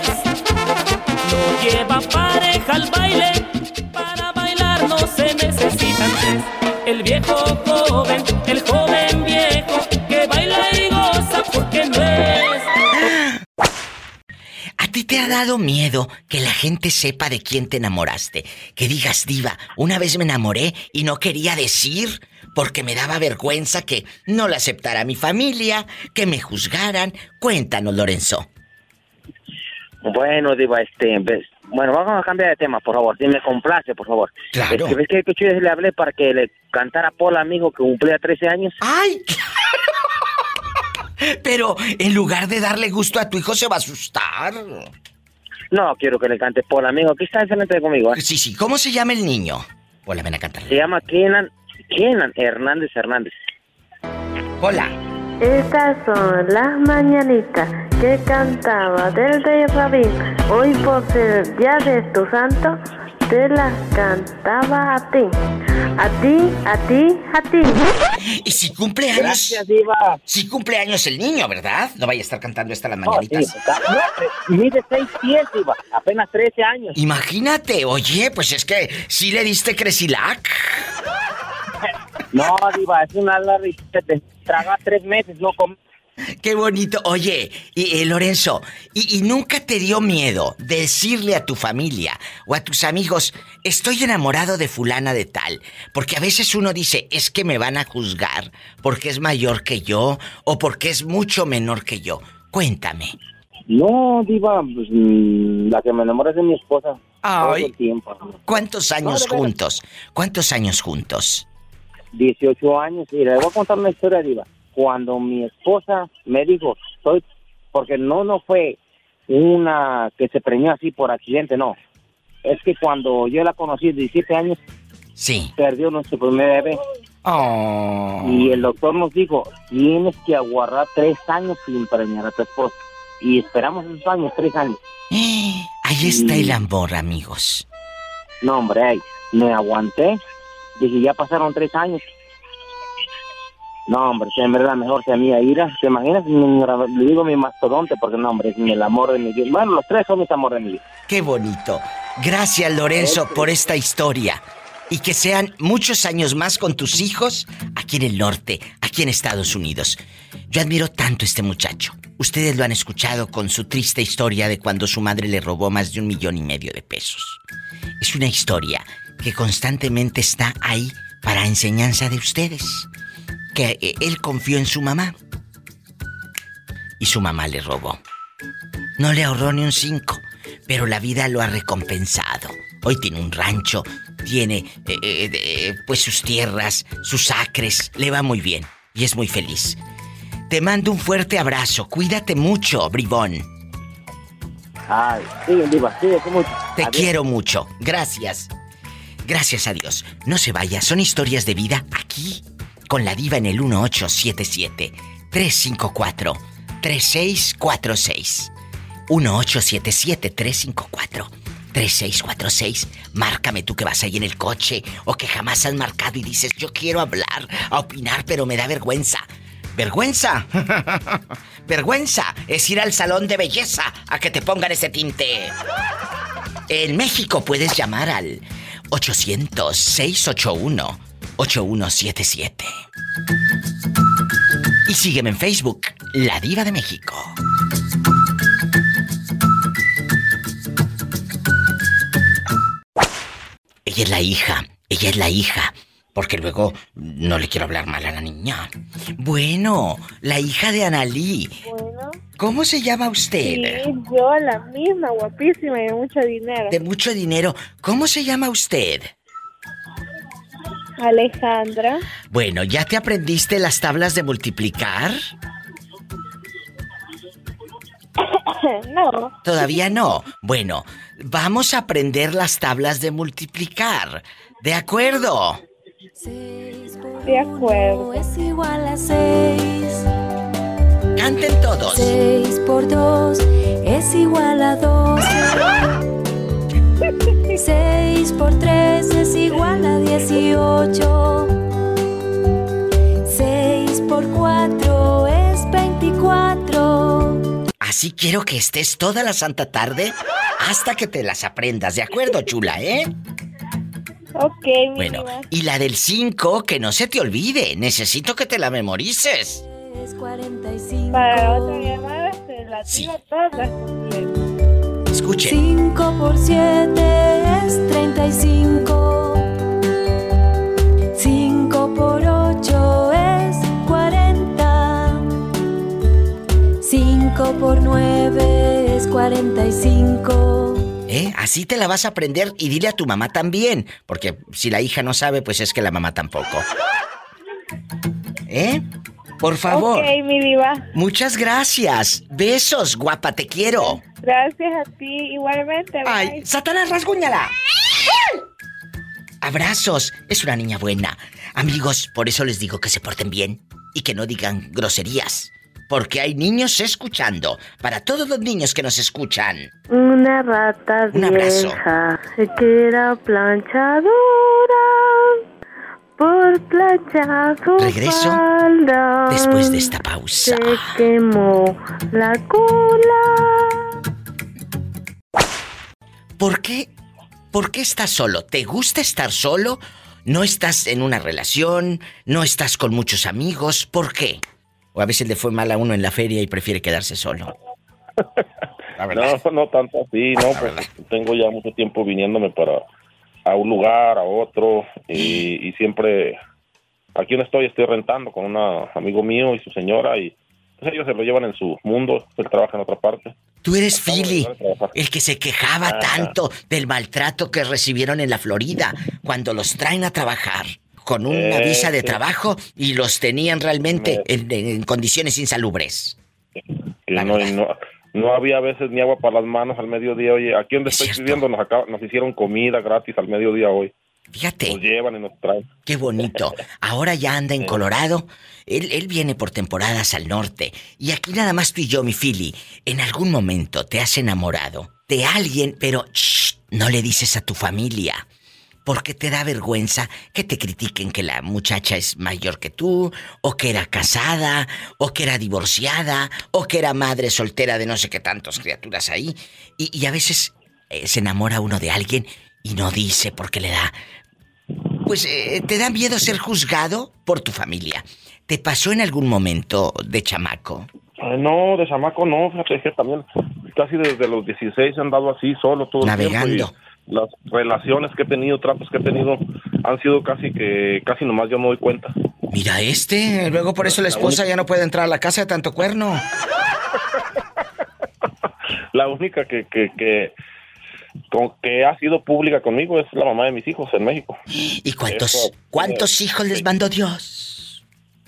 No lleva pareja al baile. Para bailar no se necesitan tres. El viejo joven, el joven ti te ha dado miedo que la gente sepa de quién te enamoraste? Que digas, diva, una vez me enamoré y no quería decir porque me daba vergüenza que no la aceptara mi familia, que me juzgaran. Cuéntanos, Lorenzo. Bueno, Diva, este, ves, bueno, vamos a cambiar de tema, por favor. Si me complace, por favor. Claro. Es que ves que le hablé para que le cantara a Paul, amigo, que cumplía 13 años. ¡Ay! Pero en lugar de darle gusto a tu hijo se va a asustar. No, quiero que le cante Paul, amigo. Aquí está enfrente conmigo. ¿eh? Sí, sí. ¿Cómo se llama el niño? Hola, ven a cantar. Se llama Kenan, Kenan Hernández Hernández. Hola. Estas son las mañanitas que cantaba del rey Rabín. Hoy por ser día de tu santo, te las cantaba a ti. A ti, a ti, a ti. Y si cumple años. Gracias, Diva. Si cumple años el niño, ¿verdad? No vaya a estar cantando esta las mañanitas. eh, mide 6 pies, Diva. Apenas 13 años. Imagínate, oye, pues es que sí le diste Cresilac. No, Diva, es una larga te traga tres meses, no comer. Qué bonito. Oye, y, eh, Lorenzo, y, y nunca te dio miedo decirle a tu familia o a tus amigos, estoy enamorado de fulana de tal? Porque a veces uno dice, es que me van a juzgar porque es mayor que yo o porque es mucho menor que yo. Cuéntame. No, Diva, pues, mm, la que me enamora es de mi esposa. Ay. el tiempo. ¿Cuántos años No, juntos? ¿Cuántos años juntos? 18 años. Y le voy a contar una historia, Diva. Cuando mi esposa me dijo, soy, porque no, no fue una que se preñó así por accidente, no. Es que cuando yo la conocí, de 17 años, Sí. perdió nuestro primer bebé. Oh. Y el doctor nos dijo, tienes que aguardar tres años sin preñar a tu esposa. Y esperamos esos años, tres años. Ahí está el amor, amigos. No, hombre, ay, me aguanté. Dije, ya pasaron tres años. No, hombre, si en verdad mejor sea mía ira. ¿Te imaginas? Le digo mi mastodonte porque no, hombre, es el amor de mi vida. Bueno, los tres son mis amores de mi vida. Qué bonito. Gracias, Lorenzo, por esta historia. y que sean muchos años más con tus hijos aquí en el norte, aquí en Estados Unidos. Yo admiro tanto a este muchacho. Ustedes lo han escuchado con su triste historia de cuando su madre le robó más de un millón y medio de pesos. Es una historia que constantemente está ahí para enseñanza de ustedes. Que eh, él confió en su mamá y su mamá le robó. No le ahorró ni un cinco, pero la vida lo ha recompensado. Hoy tiene un rancho, tiene eh, eh, pues sus tierras, sus acres, le va muy bien y es muy feliz. Te mando un fuerte abrazo, cuídate mucho, bribón. Ay, sí, Diva, sí, mucho. Te quiero mucho, gracias. Gracias a Dios. No se vaya, son historias de vida aquí, con la diva en el 1877 354 3646. 1877 354 3646. Márcame tú que vas ahí en el coche o que jamás has marcado y dices, yo quiero hablar, a opinar, pero me da vergüenza. ¿Vergüenza? Vergüenza es ir al salón de belleza a que te pongan ese tinte. En México puedes llamar al 800-681-8177. Y sígueme en Facebook, La Diva de México. Ella es la hija, ella es la hija. Porque luego no le quiero hablar mal a la niña. Bueno, la hija de Analí. Bueno. ¿Cómo se llama usted? Sí, yo la misma, guapísima y de mucho dinero. De mucho dinero. ¿Cómo se llama usted? Alejandra. Bueno, ¿ya te aprendiste las tablas de multiplicar? no. Todavía no. Bueno, vamos a aprender las tablas de multiplicar. ¿De acuerdo? De acuerdo. Es igual a 6. Canten todos. 6 por 2 es igual a 12. 6 por 3 es igual a 18. 6 por 4 es 24. Así quiero que estés toda la santa tarde hasta que te las aprendas, ¿de acuerdo, chula, eh? Ok, mi Bueno, y la del 5, que no se te olvide. Necesito que te la memorices. Es 45. Para otra llamada se la Sí. todas. Escuchen. 5 por 7 es 35. 5 por 8 es 40. 5 por 9 es 45. ¿Eh? Así te la vas a aprender y dile a tu mamá también. Porque si la hija no sabe, pues es que la mamá tampoco. ¿Eh? Por favor. Ok, mi diva. Muchas gracias. Besos, guapa, te quiero. Gracias a ti igualmente. Ay, bye. Satanás, rasguñala. Abrazos. Es una niña buena. Amigos, por eso les digo que se porten bien y que no digan groserías. Porque hay niños escuchando. Para todos los niños que nos escuchan. Una rata Un abrazo. vieja que era planchadora por su Regreso falda. Después de esta pausa. Se quemó la cola. ¿Por qué? ¿Por qué estás solo? ¿Te gusta estar solo? ¿No estás en una relación? ¿No estás con muchos amigos? ¿Por qué? O a veces le fue mal a uno en la feria y prefiere quedarse solo. No, no tanto así, no, pues tengo ya mucho tiempo viniéndome para a un lugar, a otro, y, y siempre aquí donde estoy estoy rentando con un amigo mío y su señora y pues ellos se lo llevan en su mundo, él trabaja en otra parte. Tú eres Philly, el que se quejaba tanto del maltrato que recibieron en la Florida cuando los traen a trabajar con una Eh, visa de trabajo y los tenían realmente en, en condiciones insalubres. No, no, no había a veces ni agua para las manos al mediodía. Oye, aquí donde estoy viviendo nos, nos hicieron comida gratis al mediodía hoy. Fíjate. Nos llevan y nos traen. Qué bonito. Ahora ya anda en Colorado. Él, él viene por temporadas al norte. Y aquí nada más tú y yo, mi Philly. En algún momento te has enamorado de alguien, pero shh, no le dices a tu familia. Porque te da vergüenza que te critiquen que la muchacha es mayor que tú, o que era casada, o que era divorciada, o que era madre soltera de no sé qué tantas criaturas ahí. Y, y a veces eh, se enamora uno de alguien y no dice porque le da pues eh, te da miedo ser juzgado por tu familia. ¿Te pasó en algún momento de chamaco? Eh, no, de chamaco no, fíjate que también casi desde los 16 he andado así solo todo el tiempo. Navegando. Y las relaciones que he tenido, tratos que he tenido, han sido casi que, casi nomás yo me doy cuenta. Mira este, luego por eso la esposa ya no puede entrar a la casa de tanto cuerno. La única que, que, que, con- que ha sido pública conmigo es la mamá de mis hijos en México. ¿Y cuántos, Eso, cuántos hijos les mandó Dios?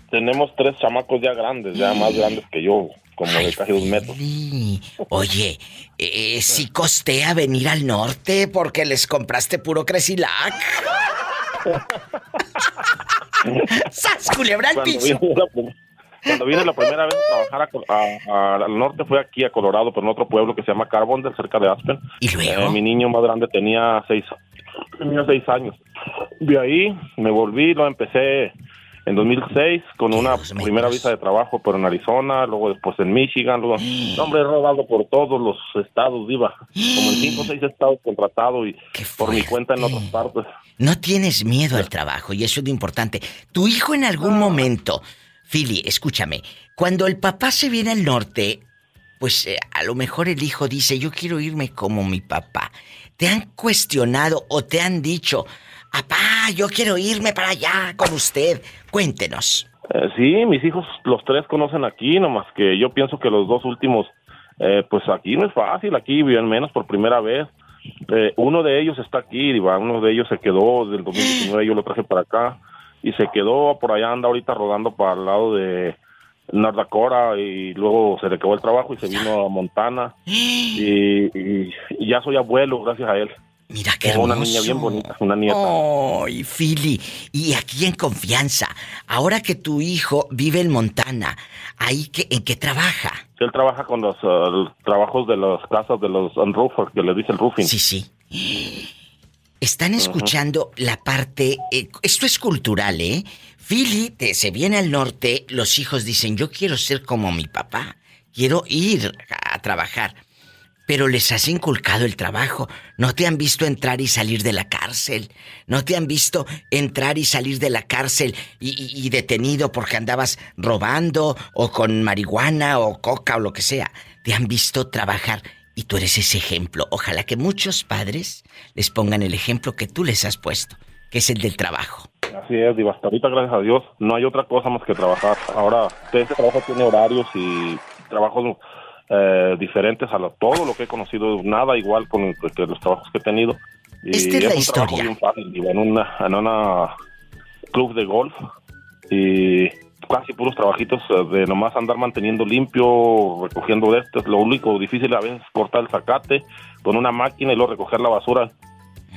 Tenemos tres chamacos ya grandes, ya más grandes que yo, como de casi dos metros. Sí. Oye, eh, si costea venir al norte porque les compraste puro Cresilac. ¡Sas, culebra al Cuando piso! vine, la, prim- cuando vine la primera vez a trabajar a a- a- al norte fue aquí a Colorado, pero en otro pueblo que se llama Carbondale, cerca de Aspen. ¿Y luego? Eh, mi niño más grande tenía seis, tenía seis años. De ahí me volví, lo empecé en 2006 con una primera visa de trabajo, pero en Arizona, luego después en Michigan, luego, no, hombre, he rodado por todos los estados, iba, como en cinco o seis estados contratado y por mi cuenta en otras partes. No tienes miedo al trabajo y eso es lo importante. Tu hijo en algún momento, Philly, escúchame, cuando el papá se viene al norte, pues eh, a lo mejor el hijo dice, yo quiero irme como mi papá. ¿Te han cuestionado o te han dicho, papá, yo quiero irme para allá con usted? Cuéntenos. Eh, sí, mis hijos, los tres conocen aquí, nomás que yo pienso que los dos últimos, eh, pues aquí no es fácil, aquí viven menos por primera vez. Eh, uno de ellos está aquí, Diva, uno de ellos se quedó del 2019, yo lo traje para acá y se quedó por allá, anda ahorita rodando para el lado de North Dakota y luego se le acabó el trabajo y se vino a Montana y, y- y ya soy abuelo gracias a él. Mira qué Tengo una hermoso. niña bien bonita, una nieta. Ay, Philly. Y aquí en confianza, ahora que tu hijo vive en Montana, ¿ahí que, en qué trabaja? Él trabaja con los eh, trabajos de las casas de los roofers, que le dice el roofing. Sí, sí. Están escuchando la parte... eh, esto es cultural, ¿eh? Philly te- se viene al norte, los hijos dicen, yo quiero ser como mi papá, quiero ir a, a trabajar. Pero les has inculcado el trabajo. No te han visto entrar y salir de la cárcel. No te han visto entrar y salir de la cárcel y, detenido porque andabas robando o con marihuana o coca o lo que sea. Te han visto trabajar y tú eres ese ejemplo. Ojalá que muchos padres les pongan el ejemplo que tú les has puesto, que es el del trabajo. Así es, Diva. Ahorita, gracias a Dios, no hay otra cosa más que trabajar. Ahora, este trabajo tiene horarios y trabajos eh, diferentes a lo- todo lo que he conocido. Nada igual con que los trabajos que he tenido. Y Esta es la un historia. bien fácil, en una, en una club de golf y casi puros trabajitos eh, de nomás andar manteniendo limpio, recogiendo de estos. Lo único difícil a veces es cortar el zacate con una máquina y luego recoger la basura.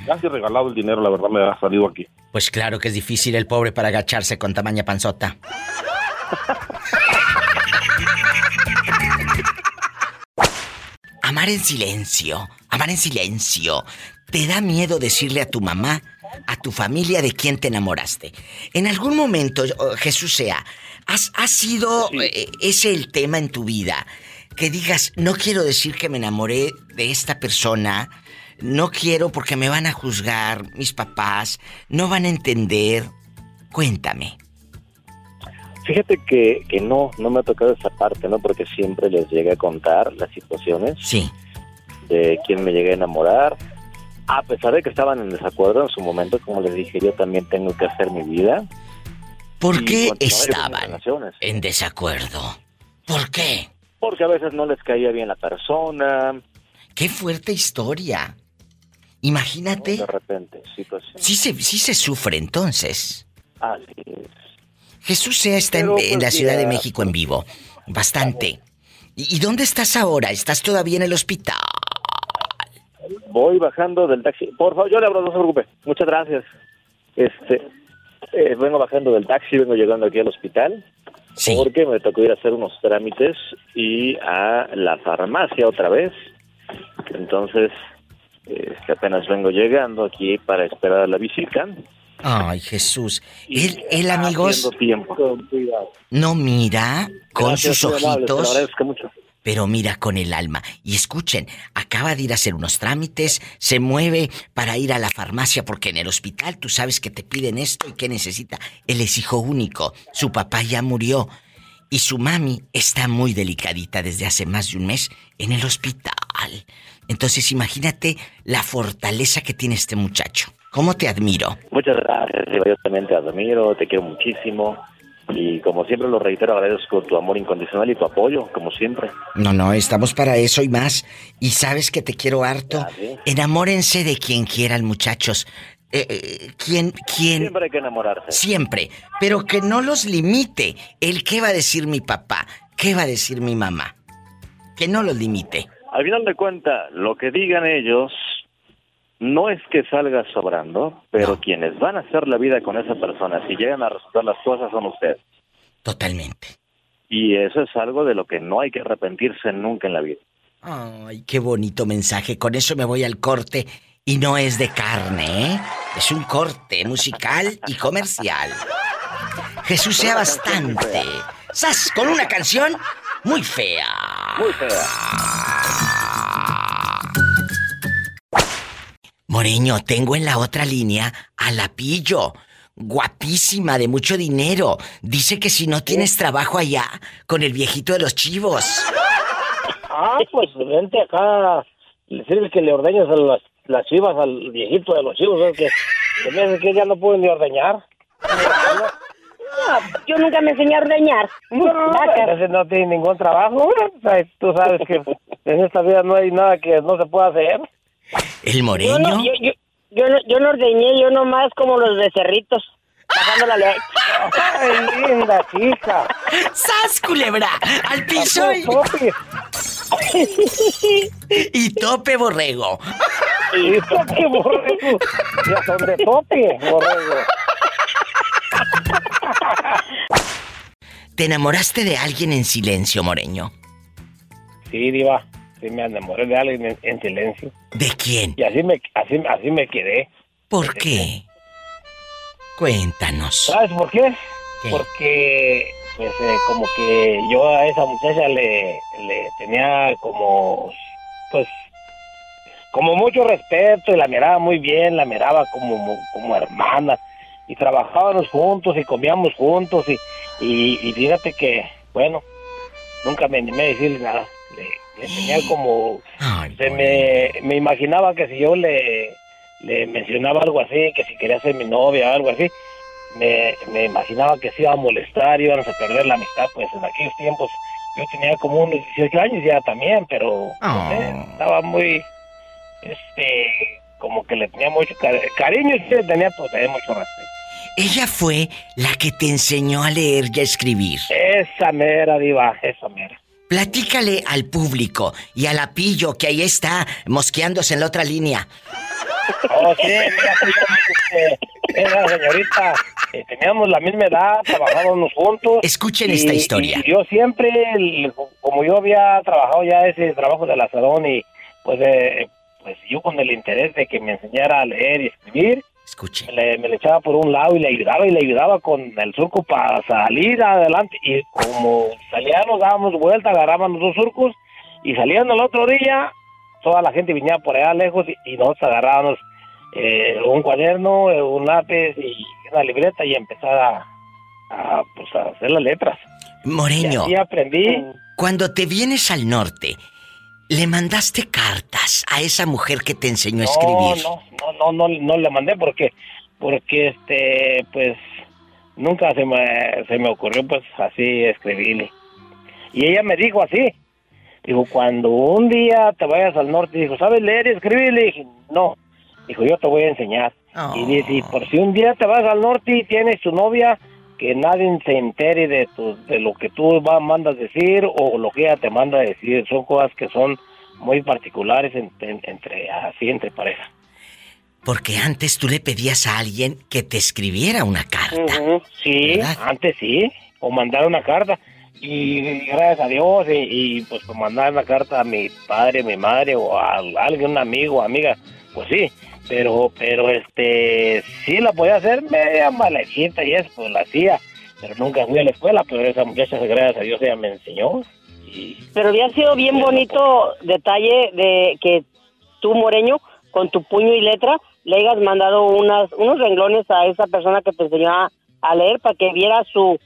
Casi regalado el dinero, la verdad me ha salido aquí. Pues claro que es difícil el pobre para agacharse con tamaña panzota. Amar en silencio, amar en silencio. ¿Te da miedo decirle a tu mamá, a tu familia de quién te enamoraste? En algún momento, Jesús sea, ¿has, ha sido eh, ese el tema en tu vida? Que digas, no quiero decir que me enamoré de esta persona, no quiero porque me van a juzgar mis papás, no van a entender. Cuéntame. Fíjate que, que no, no me ha tocado esa parte, ¿no? Porque siempre les llegué a contar las situaciones Sí. de quién me llegué a enamorar. A pesar de que estaban en desacuerdo en su momento, como les dije, yo también tengo que hacer mi vida. ¿Por Y qué estaban en desacuerdo? ¿Por qué? Porque a veces no les caía bien la persona. Qué fuerte historia. Imagínate. De repente, sí. Sí se, sí se sufre entonces. Así es. Jesús sea está en, la Ciudad de. México en vivo. Bastante. ¿Y, y dónde estás ahora? ¿Estás todavía en el hospital? Voy bajando del taxi. Por favor, yo le abro, no se preocupe. Muchas gracias. Este, eh, vengo bajando del taxi, vengo llegando aquí al hospital. Porque me tocó ir a hacer unos trámites y a la farmacia otra vez. Entonces, eh, apenas vengo llegando aquí para esperar a la visita. Ay, Jesús. Él, él, amigos, no mira con Gracias, sus amable, ojitos. agradezco mucho. pero mira con el alma. Y escuchen, acaba de ir a hacer unos trámites, se mueve para ir a la farmacia porque en el hospital tú sabes que te piden esto y que necesita. Él es hijo único, su papá ya murió y su mami está muy delicadita desde hace más de un mes en el hospital. Entonces imagínate la fortaleza que tiene este muchacho. ¿Cómo te admiro? Muchas gracias. Yo también te admiro, te quiero muchísimo. Y como siempre lo reitero, agradezco tu amor incondicional y tu apoyo, como siempre. No, no, estamos para eso y más. Y sabes que te quiero harto. Gracias. Enamórense de quien quieran, muchachos. Eh, eh, ¿quién, quién? Siempre hay que enamorarse. Siempre. Pero que no los limite. El qué va a decir mi papá, qué va a decir mi mamá. Que no los limite. Al final de cuentas, lo que digan ellos no es que salga sobrando, pero quienes van a hacer la vida con esa persona, si llegan a resultar las cosas, son ustedes. Totalmente. Y eso es algo de lo que no hay que arrepentirse nunca en la vida. Ay, qué bonito mensaje. Con eso me voy al corte. Y no es de carne, ¿eh? Es un corte musical y comercial. Jesús sea bastante. ¡Sas! Con una canción muy fea. Muy fea. Moreño, tengo en la otra línea a la Pillo. Guapísima, de mucho dinero. Dice que si no tienes trabajo allá, con el viejito de los chivos. Ah, pues vente acá. Le sirve que le ordeñes a las, las chivas al viejito de los chivos. Es que, que que ya no pueden ni ordeñar. Yo nunca me enseñé a ordeñar. Vacas. Ese no tiene ningún trabajo. O sea, Tú sabes que en esta vida no hay nada que no se pueda hacer. El Yo moreño. no, yo, yo, yo no, yo no ordeñé, yo nomás como los becerritos. Bajando la leche. Ay, linda chica. ¡Sas, culebra! ¡Al piso! Y, y tope borrego. Y tope borrego. Ya son de tope, borrego. ¿Te enamoraste de alguien en silencio, Moreño? Sí, diva. Sí me enamoré de alguien en, en silencio. ¿De quién? Y así me, así, así me quedé. ¿Por qué? Cuéntanos. ¿Sabes por qué? Porque, pues, eh, como que yo a esa muchacha le, le tenía como, pues, como mucho respeto y la miraba muy bien, la miraba como, como hermana y trabajábamos juntos y comíamos juntos y, y, y fíjate que, bueno, nunca me animé a decirle nada. Le, le tenía como, se me, me imaginaba que si yo le, le mencionaba algo así, que si quería ser mi novia o algo así, me, me imaginaba que se iba a molestar, íbamos a perder la amistad, pues en aquellos tiempos yo tenía como unos 18 años ya también, pero no sé, estaba muy, este, como que le tenía mucho cari- cariño y le tenía, pues, tenía mucho respeto. Ella fue la que te enseñó a leer y a escribir. Esa mera, diva, esa mera. Platícale al público y a la Pillo, que ahí está, mosqueándose en la otra línea. Oh, sí, esa señorita, eh, teníamos la misma edad, trabajábamos juntos. Escuchen esta historia. y yo siempre, como yo había trabajado ya ese trabajo del asadón y pues, eh, pues yo con el interés de que me enseñara a leer y escribir, Escuchen. Me, le, me le echaba por un lado y le ayudaba y le ayudaba con el surco para salir adelante y como salíamos, dábamos vuelta, agarrábamos dos surcos y salían el otro día, toda la gente venía por allá lejos y, y nosotros agarrábamos eh, un cuaderno, eh, un lápiz y una libreta y empezar a, a, pues, a hacer las letras. Moreño, Y así aprendí. cuando te vienes al norte, ¿le mandaste cartas a esa mujer que te enseñó a escribir? No, no, no, no, no, le mandé porque, porque este, pues, nunca se me, se me ocurrió, pues, así escribirle. Y ella me dijo así, dijo, cuando un día te vayas al norte, dijo, ¿sabes leer y escribir? Le dije, no. Dijo, yo te voy a enseñar. Y dice, por si un día te vas al norte y tienes tu novia, que nadie se entere de, tu, de lo que tú va, mandas decir o lo que ella te manda decir. Son cosas que son muy particulares en- en- entre, así, entre pareja. Porque antes tú le pedías a alguien que te escribiera una carta. Ujú, Sí, antes sí, o mandar una carta. Y gracias a Dios, y, y, pues por mandar una carta a mi padre, mi madre, o a alguien, un amigo, amiga, pues sí. Pero, pero este, sí la podía hacer media malejita y eso, pues la hacía. Pero nunca fui a la escuela, pero esa muchacha, gracias a Dios, ella me enseñó. Pero había sido bien bonito detalle de que tú, Moreño, con tu puño y letra, le hayas mandado unas, unos renglones a esa persona que te enseñó a, a leer para que viera su,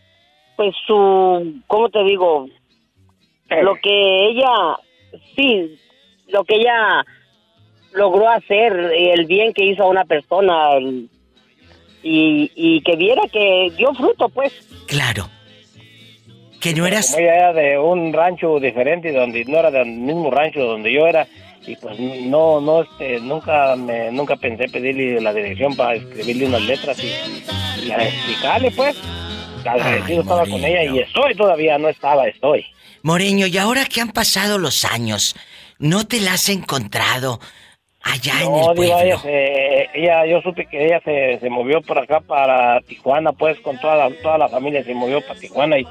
pues su, ¿cómo te digo? Lo que ella, sí, lo que ella logró hacer, el bien que hizo a una persona, y, y que viera que dio fruto, pues. Claro. Que no eras... Como ella era de un rancho diferente, donde no era del mismo rancho donde yo era, y pues no, no, este, nunca me, nunca pensé pedirle la dirección para escribirle unas letras y, y a explicarle, pues. Agradecido estaba con ella y estoy todavía, no estaba, estoy. Moreño, y ahora que han pasado los años, ¿no te la has encontrado allá en No, el digo, pueblo? ella, se- ella, yo supe que ella se, se movió por acá para Tijuana, pues con toda la, toda la familia se movió para Tijuana y,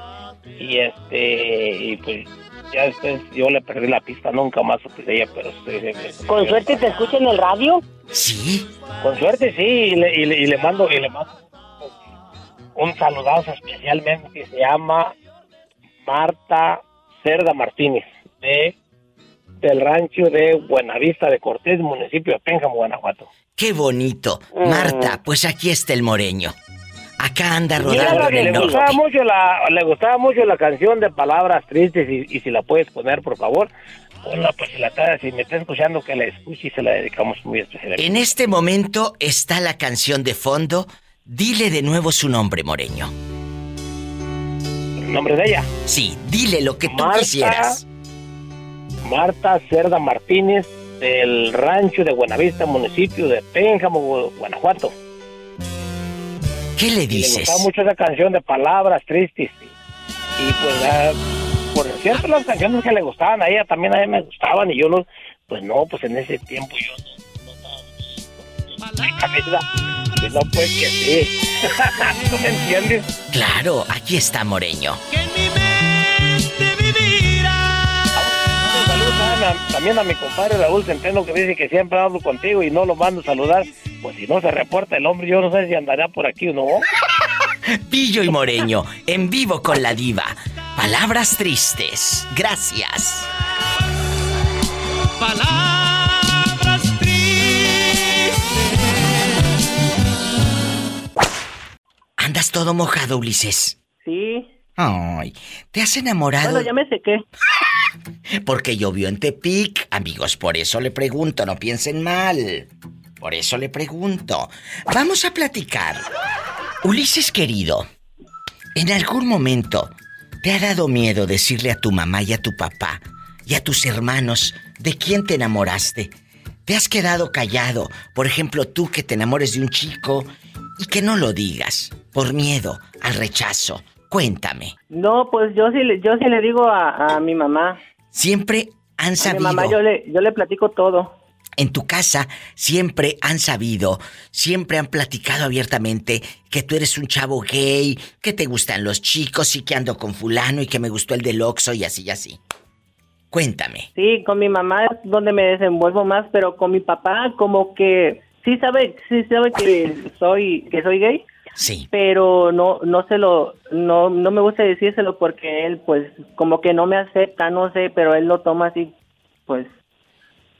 y este, y pues ya después yo le perdí la pista, nunca más supe de ella, pero sí. Con suerte te escucha en el radio. Sí. Con suerte sí, y le, y le, y le mando, y le mando un saludazo especialmente que se llama Marta Cerda Martínez, de del rancho de Buenavista de Cortés, municipio de Pénjamo, Guanajuato. Qué bonito. Marta, pues aquí está el Moreño. Acá anda rodando en el le gustaba norte. mucho la le gustaba mucho la canción de palabras tristes y, y si la puedes poner por favor ponla pues si la está- si me está escuchando que la escuche y se la dedicamos muy especialmente En este momento está la canción de fondo. Dile de nuevo su nombre, Moreño. el nombre de ella Sí, dile lo que tú Marta- quisieras. Marta Cerda Martínez del rancho de Buenavista municipio de Pénjamo Gu- Guanajuato ¿Qué le dices? gustaba mucho esa canción de palabras tristes y, y, pues ah, por cierto las canciones que le gustaban a ella también a mí me gustaban y yo no pues no pues en ese tiempo yo no, no estaba que no pues que sí ¿tú me entiendes? Claro, aquí está Moreño. Saludos también a, también a mi compadre Raúl Centeno que dice que siempre hablo contigo y no lo mando a saludar. Pues si no se reporta el hombre, yo no sé si andará por aquí o no. Pillo y Moreño, en vivo con la diva. Palabras tristes. Gracias. Palabras Andas todo mojado, Ulises. Sí. Ay, ¿te has enamorado? Bueno, ya me sequé. Porque llovió en Tepic, amigos, por eso le pregunto, no piensen mal. Por eso le pregunto. Vamos a platicar. Ulises querido, ¿en algún momento te ha dado miedo decirle a tu mamá y a tu papá y a tus hermanos de quién te enamoraste? ¿Te has quedado callado? Por ejemplo, tú que te enamores de un chico y que no lo digas por miedo al rechazo. Cuéntame. No, pues yo sí, le- yo sí le digo a, a mi mamá. Siempre han A mi sabido. mamá yo le, yo le platico todo. En tu casa siempre han sabido, siempre han platicado abiertamente que tú eres un chavo gay, que te gustan los chicos y que ando con fulano y que me gustó el del Oxxo y así y así. Cuéntame. Sí, con mi mamá es donde me desenvuelvo más, pero con mi papá como que sí sabe, sí sabe que soy que soy gay. Sí. Pero no no se lo no no me gusta decírselo porque él pues como que no me acepta, no sé, pero él lo toma así pues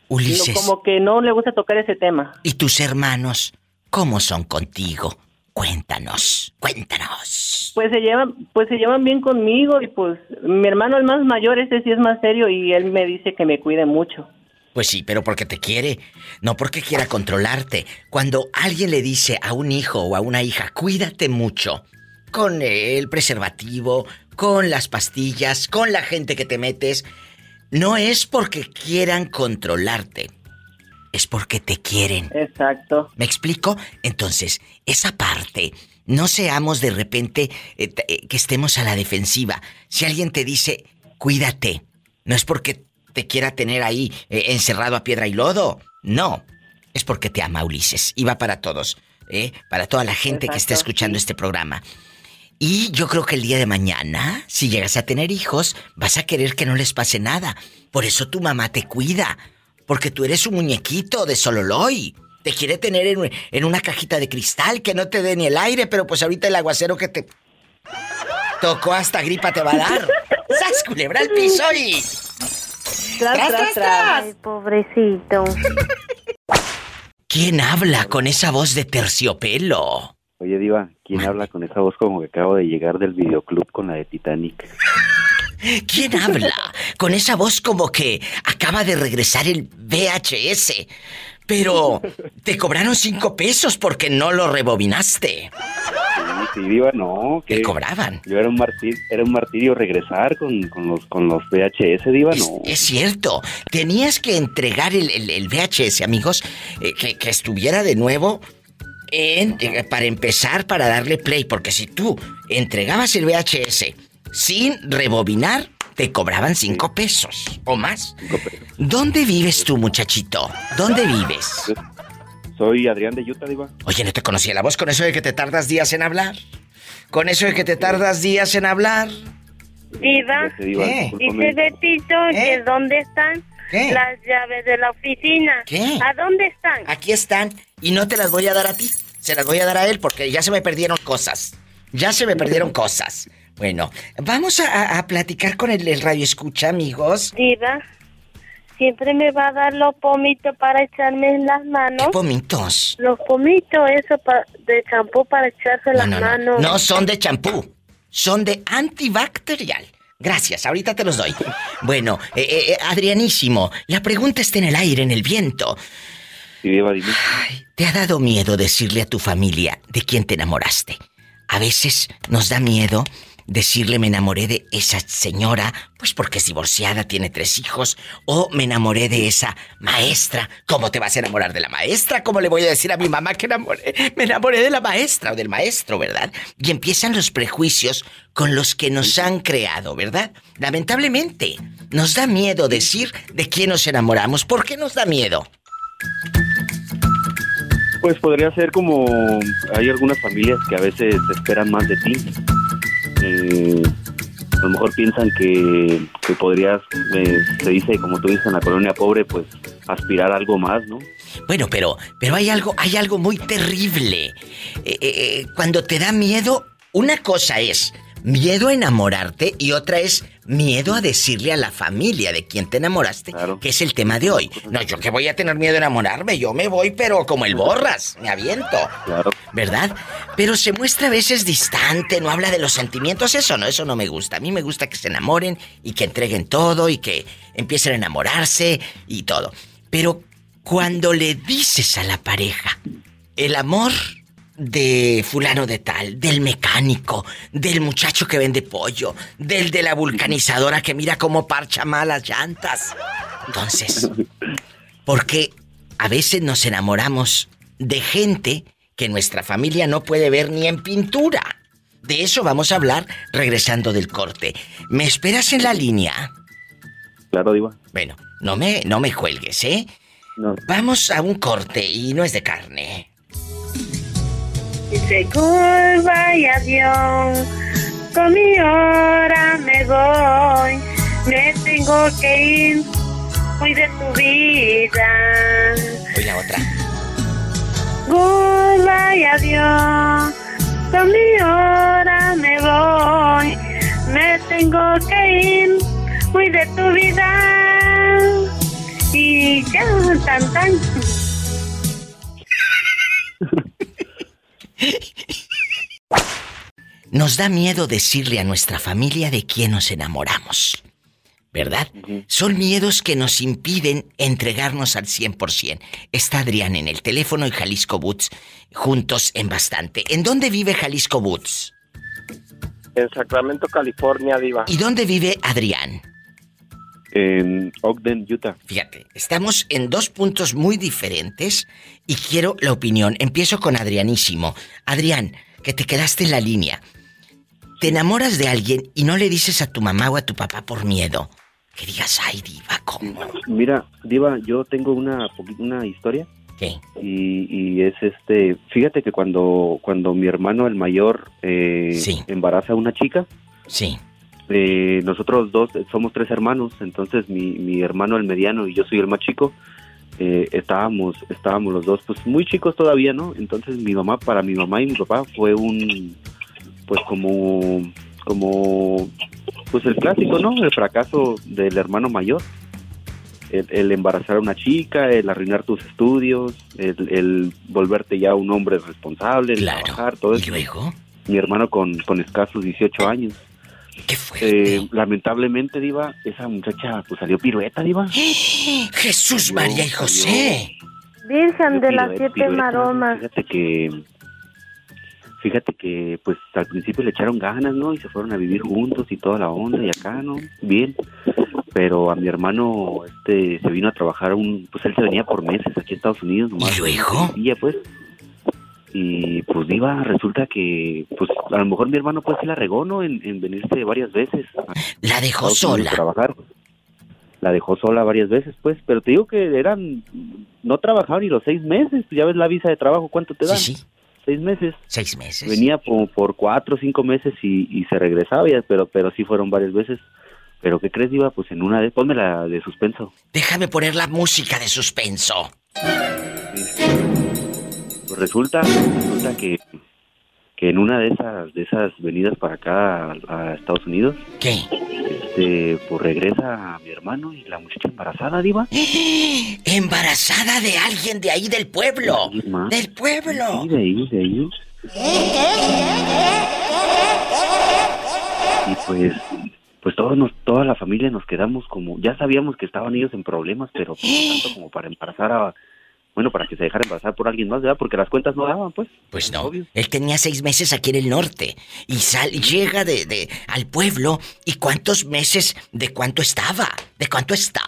Ulises. como que no le gusta tocar ese tema. ¿Y tus hermanos cómo son contigo? Cuéntanos, cuéntanos. Pues se llevan pues se llevan bien conmigo y pues mi hermano el más mayor ese sí es más serio y él me dice que me cuide mucho. Pues sí, pero porque te quiere, no porque quiera controlarte. Cuando alguien le dice a un hijo o a una hija, cuídate mucho, con el preservativo, con las pastillas, con la gente que te metes, no es porque quieran controlarte, es porque te quieren. Exacto. ¿Me explico? Entonces, esa parte, no seamos de repente eh, eh, que estemos a la defensiva. Si alguien te dice, cuídate, no es porque te quiera tener ahí eh, encerrado a piedra y lodo. No, es porque te ama Ulises. Y va para todos, ¿eh? Para toda la gente que está escuchando este programa. Y yo creo que el día de mañana, si llegas a tener hijos, vas a querer que no les pase nada. Por eso tu mamá te cuida. Porque tú eres un muñequito de Sololoy. Te quiere tener en, en una cajita de cristal que no te dé ni el aire, pero pues ahorita el aguacero que te tocó hasta gripa te va a dar. ¡Sas! Culebra al piso y. Tras, tras, tras. Ay, pobrecito. ¿Quién habla con esa voz de terciopelo? Oye, Diva, ¿quién habla con esa voz como que acabo de llegar del videoclub con la de Titanic? ¿Quién habla con esa voz como que acaba de regresar el VHS? Pero te cobraron cinco pesos porque no lo rebobinaste. Diva, no. ¿Qué cobraban? Yo era un martirio, era un martirio regresar con, con los, con los VHS, Diva, Es, no. es cierto. Tenías que entregar el, el- el VHS, amigos, eh, que, que estuviera de nuevo en, eh, para empezar, para darle play. Porque si tú entregabas el VHS sin rebobinar, te cobraban cinco pesos o más. ¿Dónde vives tú, muchachito? ¿Dónde vives? Soy Adrián de Utah, Diva. Oye, no te conocía la voz con eso de que te tardas días en hablar. Con eso de que te tardas días en hablar. Diva, ¿Qué? dice Betito que dónde están ¿Qué? las llaves de la oficina. ¿Qué? ¿A dónde están? Aquí están y no te las voy a dar a ti. Se las voy a dar a él porque ya se me perdieron cosas. Ya se me perdieron cosas. Bueno, vamos a platicar con el, el radio escucha, amigos. Diva, siempre me va a dar los pomitos para echarme en las manos. Pomitos. Los pomitos, eso pa- de champú para echarse en las No, no, manos. no son de champú. Son de antibacterial. Gracias, ahorita te los doy. Bueno, eh, eh, eh, Adrianísimo, la pregunta está en el aire, en el viento. Sí, dime. ¿Te ha dado miedo decirle a tu familia de quién te enamoraste? A veces nos da miedo decirle me enamoré de esa señora, pues porque es divorciada, tiene tres hijos, o me enamoré de esa maestra. ¿Cómo te vas a enamorar de la maestra? ¿Cómo le voy a decir a mi mamá que enamoré? me enamoré de la maestra o del maestro, verdad? Y empiezan los prejuicios con los que nos han creado, ¿verdad? Lamentablemente, nos da miedo decir de quién nos enamoramos. ¿Por qué nos da miedo? Pues podría ser como hay algunas familias que a veces esperan más de ti. Eh, a lo mejor piensan que, que podrías, eh, se dice como tú dices en la colonia pobre, pues aspirar a algo más, ¿no? Bueno, pero, pero hay algo, hay algo muy terrible. Eh, eh, eh, cuando te da miedo, una cosa es miedo a enamorarte y otra es miedo a decirle a la familia de quien te enamoraste, que es el tema de hoy. No, yo que voy a tener miedo a enamorarme, yo me voy, pero como el borras, me aviento. Claro. ¿Verdad? Pero se muestra a veces distante, no habla de los sentimientos, eso no, eso no me gusta. A mí me gusta que se enamoren y que entreguen todo y que empiecen a enamorarse y todo. Pero cuando le dices a la pareja el amor de fulano de tal, del mecánico, del muchacho que vende pollo, del de la vulcanizadora que mira cómo parcha mal las llantas. Entonces, porque a veces nos enamoramos de gente que nuestra familia no puede ver ni en pintura. De eso vamos a hablar regresando del corte. ¿Me esperas en la línea? Claro, Diva. Bueno, no me, no me cuelgues, ¿eh? Vamos a un corte y no es de carne. Dice curva y adiós, con mi hora me voy, me tengo que ir, muy de tu vida. Voy la otra. Curva y adiós, con mi hora me voy, me tengo que ir, muy de tu vida. Y ya, tan tan. Nos da miedo decirle a nuestra familia de quién nos enamoramos. ¿Verdad? Son miedos que nos impiden entregarnos al 100%. Está Adrián en el teléfono y Jalisco Boots juntos en bastante. ¿En dónde vive Jalisco Boots? En Sacramento, California, Diva. ¿Y dónde vive Adrián? En Ogden, Utah. Fíjate, estamos en dos puntos muy diferentes y quiero la opinión. Empiezo con Adrianísimo. Adrián, que te quedaste en la línea. Te enamoras de alguien y no le dices a tu mamá o a tu papá por miedo. Que digas, ay, diva, ¿cómo? Mira, Diva, yo tengo una, una historia. ¿Qué? Y, y es este, fíjate que cuando, cuando mi hermano el mayor eh, embaraza a una chica, sí. Eh, nosotros dos somos tres hermanos, entonces mi, mi hermano el mediano y yo soy el más chico, eh, estábamos, estábamos los dos pues muy chicos todavía, ¿no? Entonces mi mamá, para mi mamá y mi papá fue un, pues como, como, pues el clásico, ¿no? El fracaso del hermano mayor. El, el embarazar a una chica, el arruinar tus estudios, el, el volverte ya un hombre responsable, el trabajar, todo eso. Mi hermano con, con escasos 18 años. Eh, lamentablemente, Diva, esa muchacha pues salió pirueta, Diva. Jesús, María y José. Virgen de las siete maromas. Fíjate que fíjate que pues al principio le echaron ganas, ¿no? Y se fueron a vivir juntos y toda la onda y acá, ¿no? Bien. Pero a mi hermano este se vino a trabajar un pues él se venía por meses aquí a Estados Unidos nomás. ¿Y luego? Y pues y pues iba, resulta que pues a lo mejor mi hermano pues sí la regó, ¿no? En, en venirse varias veces. La dejó sola. Trabajar. La dejó sola varias veces, pues, pero te digo que eran, no trabajaba ni los seis meses, pues ya ves la visa de trabajo, ¿cuánto te dan? Sí, sí. Seis meses. Seis meses. Venía por, por cuatro o cinco meses y, y se regresaba, ya, pero, pero sí fueron varias veces. Pero ¿qué crees, Iba? Pues en una de... Ponme la de suspenso. Déjame poner la música de suspenso. Pues resulta, resulta que, que en una de esas, de esas venidas para acá a, a Estados Unidos... ¿Qué? Este, pues regresa mi hermano y la muchacha embarazada, Diva. Embarazada de alguien de ahí del pueblo. Del pueblo. Sí, de ahí, de ahí. Y pues, pues todos nos, toda la familia nos quedamos como, ya sabíamos que estaban ellos en problemas, pero tanto como para embarazar a, bueno, para que se dejara embarazar por alguien más, ¿verdad? Porque las cuentas no daban, pues. Pues no. Él tenía seis meses aquí en el norte y sal, llega de, de al pueblo y cuántos meses de cuánto estaba, de cuánto está.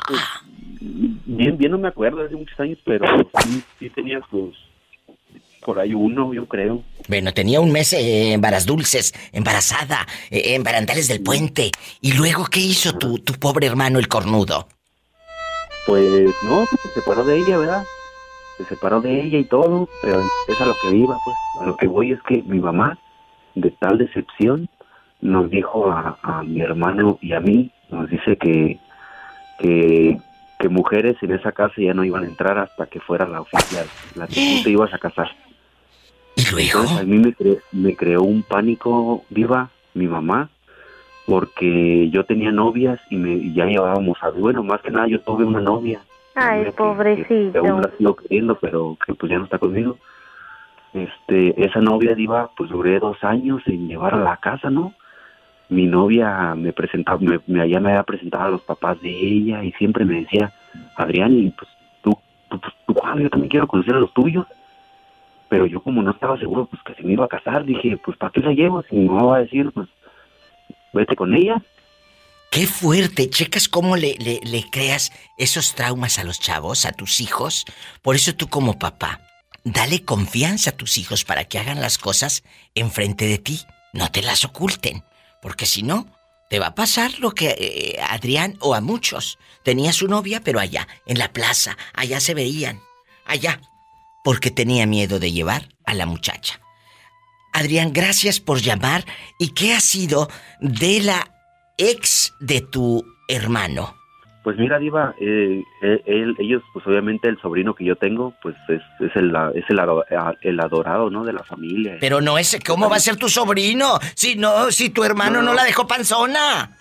Bien, bien no me acuerdo, hace muchos años, pero sí, sí tenía sus, por ahí uno, yo creo. Bueno, tenía un mes eh, en varas dulces, embarazada, eh, en barandales del puente. ¿Y luego qué hizo tu, tu pobre hermano el cornudo? Pues no, pues, se separó de ella, ¿verdad? Se separó de ella y todo, pero es a lo que iba, pues. A lo que voy es que mi mamá, de tal decepción, nos dijo a, a mi hermano y a mí, nos dice que, que, que mujeres en esa casa ya no iban a entrar hasta que fuera la oficial, la que tú te ibas a casar. ¿Y luego? Entonces, a mí me, cre- me creó un pánico viva mi mamá porque yo tenía novias y, me, y ya llevábamos a bueno más que nada yo tuve una novia Ay, que pobrecito. aún la sigo queriendo pero que pues ya no está conmigo. Este esa novia diva pues duré dos años en llevar a la casa no mi novia me presentaba me, me ya me había presentado a los papás de ella y siempre me decía Adrián y pues tú tú, pues, tú, ah, yo también quiero conocer a los tuyos pero yo como no estaba seguro pues que se me iba a casar dije pues para qué la llevo si mamá va a decir pues vete con ella Qué fuerte, checas cómo le, le, le creas esos traumas a los chavos, a tus hijos. Por eso tú como papá, dale confianza a tus hijos para que hagan las cosas enfrente de ti. No te las oculten, porque si no, te va a pasar lo que eh, Adrián o a muchos. Tenía su novia, pero allá, en la plaza, allá se veían, allá, porque tenía miedo de llevar a la muchacha. Adrián, gracias por llamar. ¿Y qué ha sido de la ex de tu hermano? Pues mira, Diva, eh, eh, él, ellos, pues obviamente el sobrino que yo tengo, pues es, es, el, es el, el adorado, ¿no? De la familia. Pero no ese, ¿cómo va a ser tu sobrino? Si no, si tu hermano no, No, no. la dejó panzona.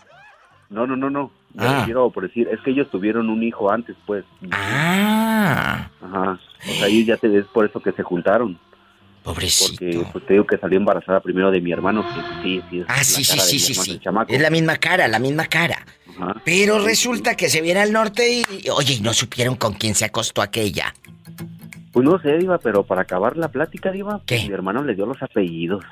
No, no, no, no. Me Ah. refiero por decir, es que ellos tuvieron un hijo antes, pues. Ah. Ajá. O sea, ellos ya te es por eso que se juntaron. Pobrecito. Porque pues te digo que salió embarazada primero de mi hermano, que sí, sí. Es Ah, sí, sí, sí, sí. Es la misma cara, la misma cara. Ajá. Pero resulta que se viene al norte y, oye, y no supieron con quién se acostó aquella. Pues no sé, Diva, pero para acabar la plática, Diva, pues, mi hermano le dio los apellidos.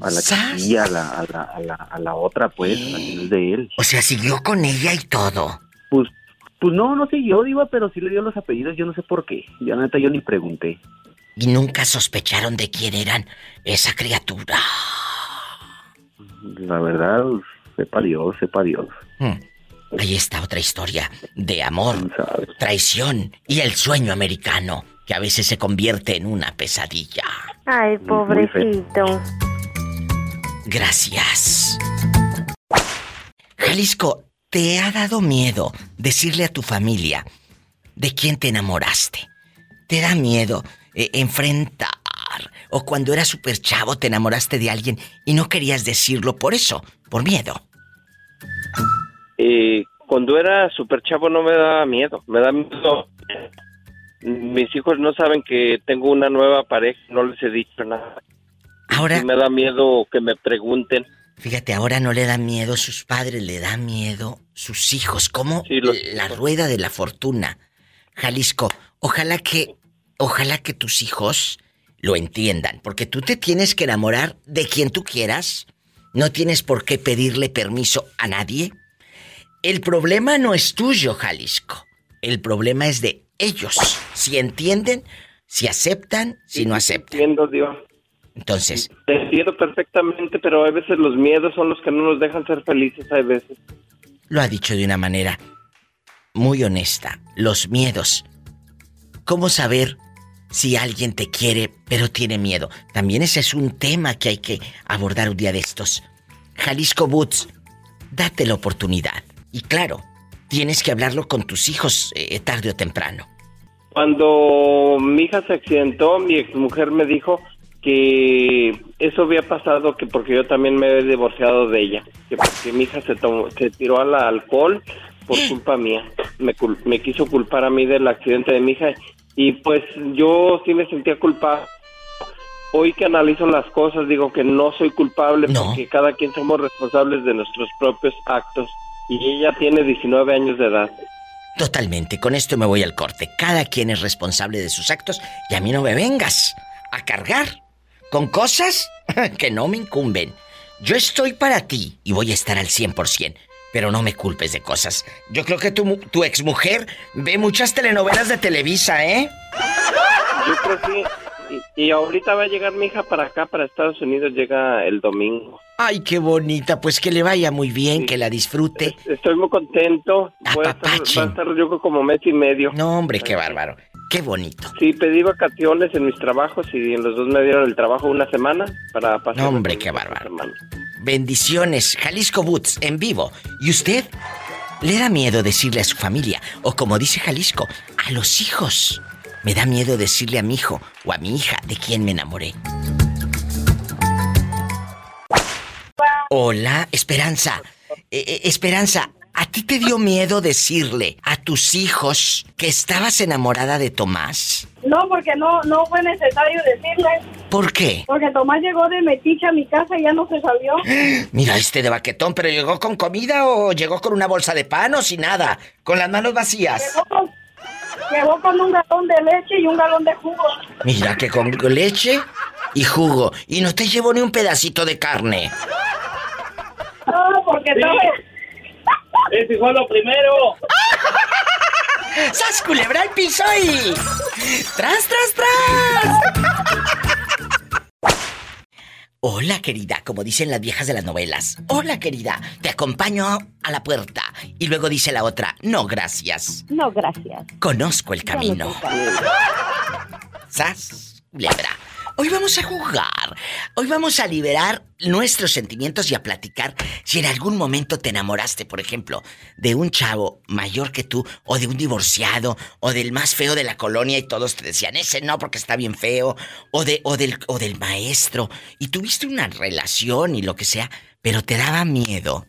A la chiquilla, a la, a la, a la, a la otra, pues, a la no es de él. O sea, siguió con ella y todo. Pues, pues no, no siguió, Diva, pero sí le dio los apellidos, yo no sé por qué. Ya neta, yo ni pregunté. Y nunca sospecharon de quién eran esa criatura. La verdad, sepa Dios, sepa Dios. Hmm. Ahí está otra historia de amor, traición y el sueño americano, que a veces se convierte en una pesadilla. Ay, pobrecito. Gracias. Jalisco, ¿te ha dado miedo decirle a tu familia de quién te enamoraste? ¿Te da miedo eh, enfrentar? O cuando eras súper chavo te enamoraste de alguien y no querías decirlo por eso, por miedo. Eh, cuando era súper chavo no me daba miedo, me da miedo. Mis hijos no saben que tengo una nueva pareja, no les he dicho nada. Ahora... Y me da miedo que me pregunten. Fíjate, ahora no le da miedo sus padres, le da miedo sus hijos, como la rueda de la fortuna. Jalisco, ojalá que, ojalá que tus hijos lo entiendan, porque tú te tienes que enamorar de quien tú quieras, no tienes por qué pedirle permiso a nadie. El problema no es tuyo, Jalisco, el problema es de ellos, si entienden, si aceptan, si no aceptan. Entiendo, Dios. Entonces. Te entiendo perfectamente, pero a veces los miedos son los que no nos dejan ser felices, a veces. Lo ha dicho de una manera muy honesta. Los miedos. ¿Cómo saber si alguien te quiere pero tiene miedo? También ese es un tema que hay que abordar un día de estos. Jalisco Boots, date la oportunidad. Y claro, tienes que hablarlo con tus hijos eh, tarde o temprano. Cuando mi hija se accidentó, mi exmujer me dijo que eso había pasado que porque yo también me he divorciado de ella, que porque mi hija se, se tiró al alcohol por culpa mía, me, me quiso culpar a mí del accidente de mi hija y pues yo sí me sentía culpable. Hoy que analizo las cosas digo que no soy culpable porque cada quien somos responsables de nuestros propios actos y ella tiene 19 años de edad. Totalmente, con esto me voy al corte. Cada quien es responsable de sus actos y a mí no me vengas a cargar con cosas que no me incumben. Yo estoy para ti y voy a estar al 100%, pero no me culpes de cosas. Yo creo que tu, tu exmujer ve muchas telenovelas de Televisa, ¿eh? Yo creo que y, ahorita va a llegar mi hija para acá, para Estados Unidos, llega el domingo. Ay, qué bonita, pues que le vaya muy bien, que la disfrute. Estoy muy contento. Voy a estar, va a estar yo como mes y medio. No, hombre, qué bárbaro. Qué bonito. Sí, pedí vacaciones en mis trabajos y en los dos me dieron el trabajo una semana para pasar. No, hombre, qué bárbaro. Bendiciones, Jalisco Boots en vivo. ¿Y usted? ¿Le da miedo decirle a su familia? O como dice Jalisco, a los hijos. Me da miedo decirle a mi hijo o a mi hija de quién me enamoré. Hola, Esperanza. Eh, eh, Esperanza, ¿A ti te dio miedo decirle a tus hijos que estabas enamorada de Tomás? No, porque no, no fue necesario decirle. ¿Por qué? Porque Tomás llegó de metiche a mi casa y ya no se salió. Mira este de baquetón, pero ¿llegó con comida o llegó con una bolsa de pan o sin nada? Con las manos vacías. Llegó con, un galón de leche y un galón de jugo. Mira que con leche y jugo. Y no te llevó ni un pedacito de carne. No, porque todo... Ese fue lo primero. ¡Sas culebra el piso y... ¡Tras, tras, tras! Hola, querida, como dicen las viejas de las novelas. Hola, querida, te acompaño a la puerta. Y luego dice la otra, no, gracias. No, gracias. Conozco el camino. ¡Sas, culebra! Hoy vamos a jugar. Hoy vamos a liberar nuestros sentimientos y a platicar si en algún momento te enamoraste, por ejemplo, de un chavo mayor que tú, o de un divorciado, o del más feo de la colonia y todos te decían, ese no porque está bien feo, o, de, o, del, o del maestro, y tuviste una relación y lo que sea, pero te daba miedo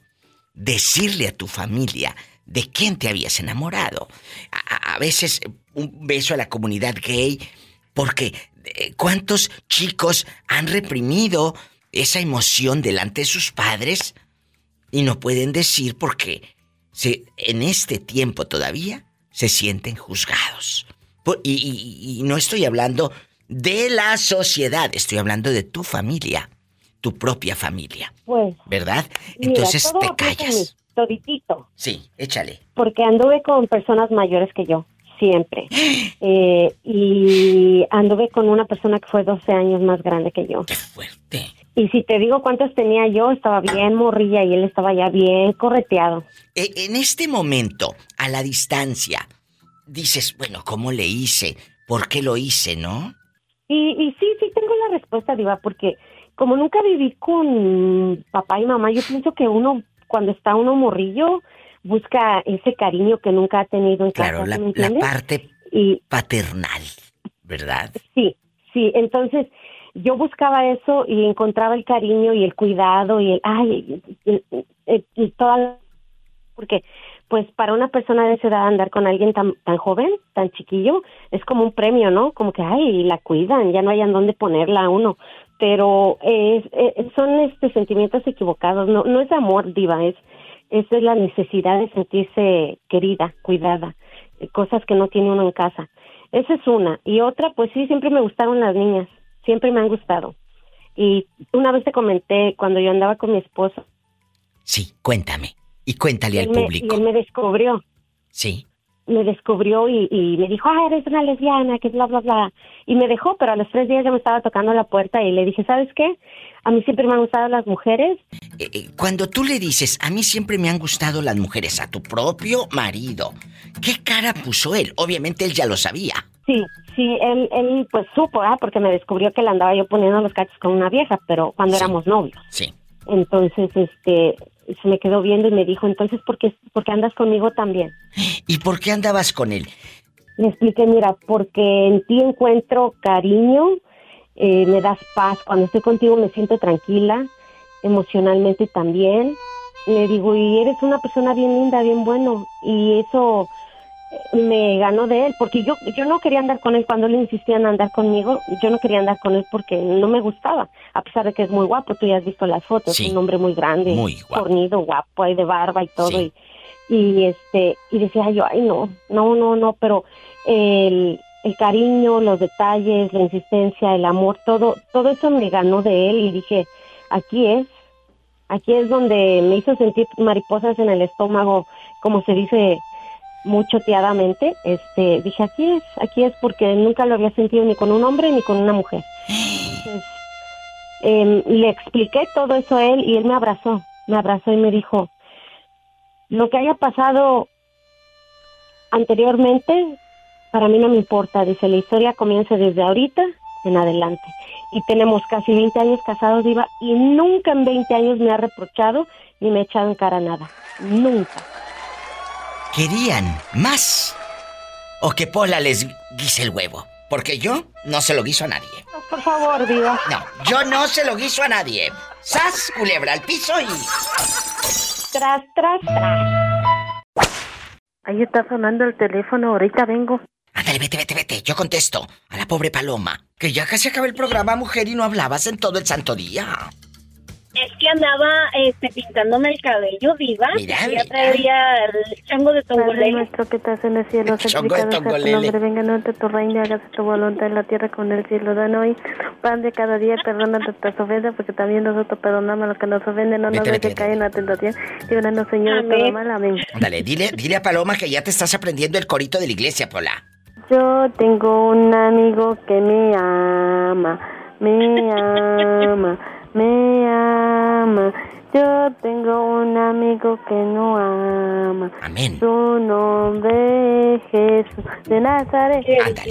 decirle a tu familia de quién te habías enamorado. A, veces un beso a la comunidad gay, porque ¿Cuántos chicos han reprimido esa emoción delante de sus padres y no pueden decir porque se, en este tiempo todavía se sienten juzgados? Y, no estoy hablando de la sociedad, estoy hablando de tu familia, tu propia familia. Pues. ¿Verdad? Entonces te callas. Toditito. Sí, échale. Porque anduve con personas mayores que yo siempre. Eh, y anduve con una persona que fue 12 años más grande que yo. ¡Qué fuerte! Y si te digo cuántos tenía yo, estaba bien morrilla y él estaba ya bien correteado. E, en este momento, a la distancia, dices, bueno, ¿cómo le hice? ¿Por qué lo hice, no? Y, y sí, sí tengo la respuesta, Diva, porque como nunca viví con papá y mamá, yo pienso que uno, cuando está uno morrillo, busca ese cariño que nunca ha tenido en claro, la, la parte paternal, ¿verdad? Sí, sí. Entonces, yo buscaba eso y encontraba el cariño y el cuidado y el, ay, y, y- y toda, porque pues para una persona de esa edad andar con alguien tan, tan joven, tan chiquillo, es como un premio, ¿no? Como que, ay, la cuidan, ya no hayan dónde ponerla a uno. Pero eh, son este sentimientos equivocados, no, no es amor, diva, es, es de la necesidad de sentirse querida, cuidada, cosas que no tiene uno en casa. Esa es una. Y otra, pues sí, siempre me gustaron las niñas, siempre me han gustado. Y una vez te comenté, cuando yo andaba con mi esposo, Sí, cuéntame. Y cuéntale al me- público. y él me descubrió. Sí. me descubrió y, y me dijo, ah, eres una lesbiana, que bla, bla, bla. Y me dejó, pero a los tres días ya me estaba tocando la puerta y le dije, ¿sabes qué? A mí siempre me han gustado las mujeres. Eh, eh, Cuando tú le dices, a mí siempre me han gustado las mujeres, a tu propio marido, ¿qué cara puso él? Obviamente él ya lo sabía. Sí, sí, él, él pues supo, ¿ah? Porque me descubrió que le andaba yo poniendo los cachos con una vieja, pero cuando éramos novios. Sí. Entonces, este, se me quedó viendo y me dijo, entonces, ¿por qué, por qué andas conmigo también? ¿Y por qué andabas con él? Le expliqué, mira, porque en ti encuentro cariño, eh, me das paz. Cuando estoy contigo me siento tranquila, emocionalmente también. Le digo, y eres una persona bien linda, bien bueno. Y eso eh, me ganó de él, porque yo, yo no quería andar con él cuando él insistía en andar conmigo. Yo no quería andar con él porque no me gustaba, a pesar de que es muy guapo. Tú ya has visto las fotos, Sí. un hombre muy grande, Muy guapo. fornido, guapo, ahí de barba y todo. Sí. Y, y este y decía yo ay no no no no pero el, el cariño los detalles la insistencia el amor todo todo eso me ganó de él y dije aquí es aquí es donde me hizo sentir mariposas en el estómago como se dice muy choteadamente este dije aquí es aquí es porque nunca lo había sentido ni con un hombre ni con una mujer. Em, le expliqué todo eso a él y él me abrazó me abrazó y me dijo lo que haya pasado anteriormente, para mí no me importa. Dice, la historia comienza desde ahorita en adelante. Y tenemos casi 20 años casados, Diva, y nunca en 20 años me ha reprochado ni me ha echado en cara nada. Nunca. ¿Querían más? ¿O que Pola les guise el huevo? Porque yo no se lo guiso a nadie. Por favor, Diva. No, yo no se lo guiso a nadie. ¡Sas, culebra al piso y... Tras, tras, tras. Ahí está sonando el teléfono, ahorita vengo. Ándale, vete, vete, vete. Yo contesto a la pobre Paloma. Que ya casi acaba el programa, mujer, y no hablabas en todo el santo día. Es que andaba este, pintándome el cabello, diva. Mira, ya mira. traía el chango de Padre tongolele. nuestro que estás en el cielo, Chongo de santificado sea tu nombre, venga nuestro tu reino, hágase tu voluntad en la tierra como en el cielo. Dan hoy pan de cada día, perdona nuestras ofensas, porque también nosotros perdonamos a los que nos ofenden, no nos dejes caer en la tentación, líbranos Señor de todo mal, amén. Ándale, dile, dile a Paloma que ya te estás aprendiendo el corito de la iglesia, Pola. Yo tengo un amigo que me ama, me ama, me ama. Yo tengo un amigo que no ama. Amén. Su nombre es Jesús de Nazaret.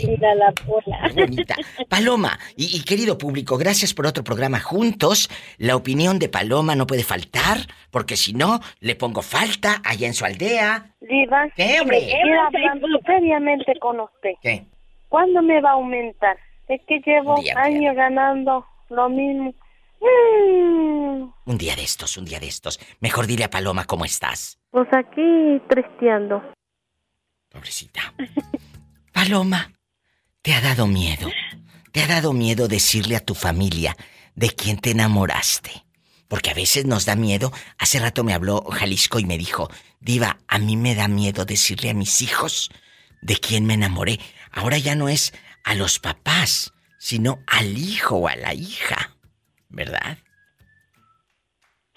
Mira la pola. Qué bonita. Paloma, y, y querido público, gracias por otro programa juntos. La opinión de Paloma no puede faltar, porque si no, le pongo falta allá en su aldea. Diva, ¿Qué, hombre? quiero hablar seriamente con usted. ¿Qué? ¿Cuándo me va a aumentar? Es que llevo Día, años ganando lo mismo. Mm. Un día de estos, un día de estos. Mejor dile a Paloma cómo estás. Pues aquí tristeando. Pobrecita. Paloma, ¿te ha dado miedo? ¿Te ha dado miedo decirle a tu familia de quién te enamoraste? Porque a veces nos da miedo. Hace rato me habló Jalisco y me dijo, Diva, a mí me da miedo decirle a mis hijos de quién me enamoré. Ahora ya no es a los papás, sino al hijo o a la hija. ¿Verdad?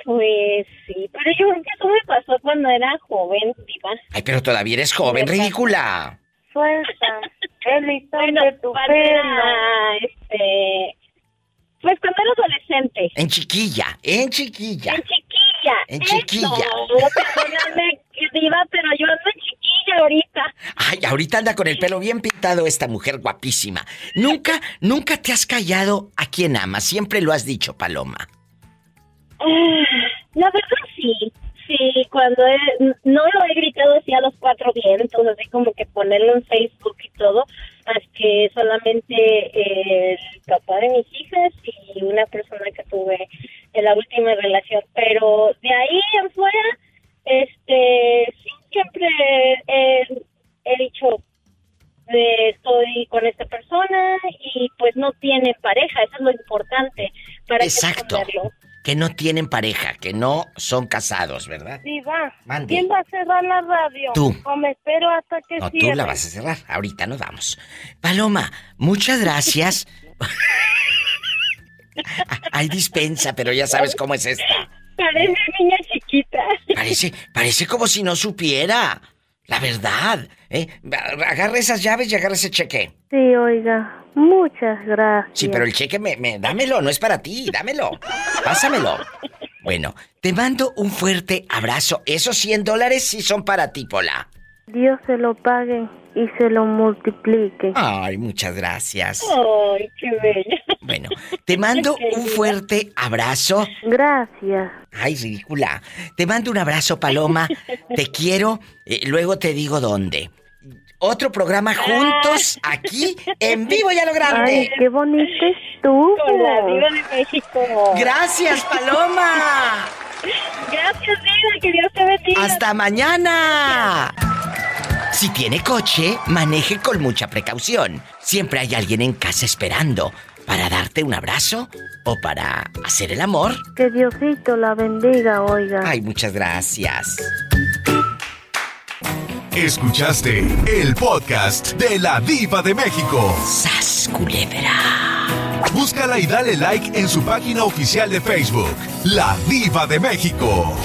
Pues sí, pero yo creo que eso me pasó cuando era joven, diva. Ay, pero todavía eres joven, ridícula. Suelta el listón Bueno, de tu para, pelo. este... Pues cuando era adolescente. En chiquilla, en chiquilla. En chiquilla. En eso. chiquilla. Perdóname, diva, pero yo ando en chiquilla ahorita. Ay, ahorita anda con el pelo bien pintado esta mujer guapísima. Nunca, nunca te has callado a quien amas. Siempre lo has dicho, Paloma. Ah, La verdad sí, sí, cuando he- no lo he gritado así a los cuatro vientos, así como que ponerlo en Facebook y todo, es que solamente el papá de mis hijas una relación, pero de ahí en fuera, este, sí, siempre he, he dicho, eh, estoy con esta persona y pues no tiene pareja, eso es lo importante para Exacto. Que no tienen pareja, que no son casados, ¿verdad? Diva, Mande. ¿quién va a cerrar la radio? Tú. O me espero hasta que No, tú la vas a cerrar. Ahorita nos vamos. Paloma, muchas gracias. Hay dispensa, pero ya sabes cómo es esta. Parece niña chiquita. Parece, parece como si no supiera. La verdad. ¿eh? Agarra esas llaves y agarra ese cheque. Sí, oiga, muchas gracias. Sí, pero el cheque me, me- dámelo, no es para ti, dámelo. Pásamelo. Bueno, te mando un fuerte abrazo. Esos 100 dólares sí son para ti, Pola. Dios se lo pague y se lo multiplique. Ay, muchas gracias. Ay, qué bella. Bueno, te mando un fuerte abrazo. Gracias. Ay, ridícula. Te mando un abrazo, Paloma. Te quiero. eh, luego te digo dónde. Otro programa juntos, aquí, en vivo y a lo grande. Ay, qué bonita estuvo. Con la Diva de México. Gracias, Paloma. Gracias, Diva, que Dios te bendiga. Hasta mañana. Si tiene coche, maneje con mucha precaución. Siempre hay alguien en casa esperando para darte un abrazo o para hacer el amor. Que Diosito la bendiga, oiga. Ay, muchas gracias. Escuchaste el podcast de la Diva de México. ¡Sas, culebra! Búscala y dale like en su página oficial de Facebook, La Diva de México.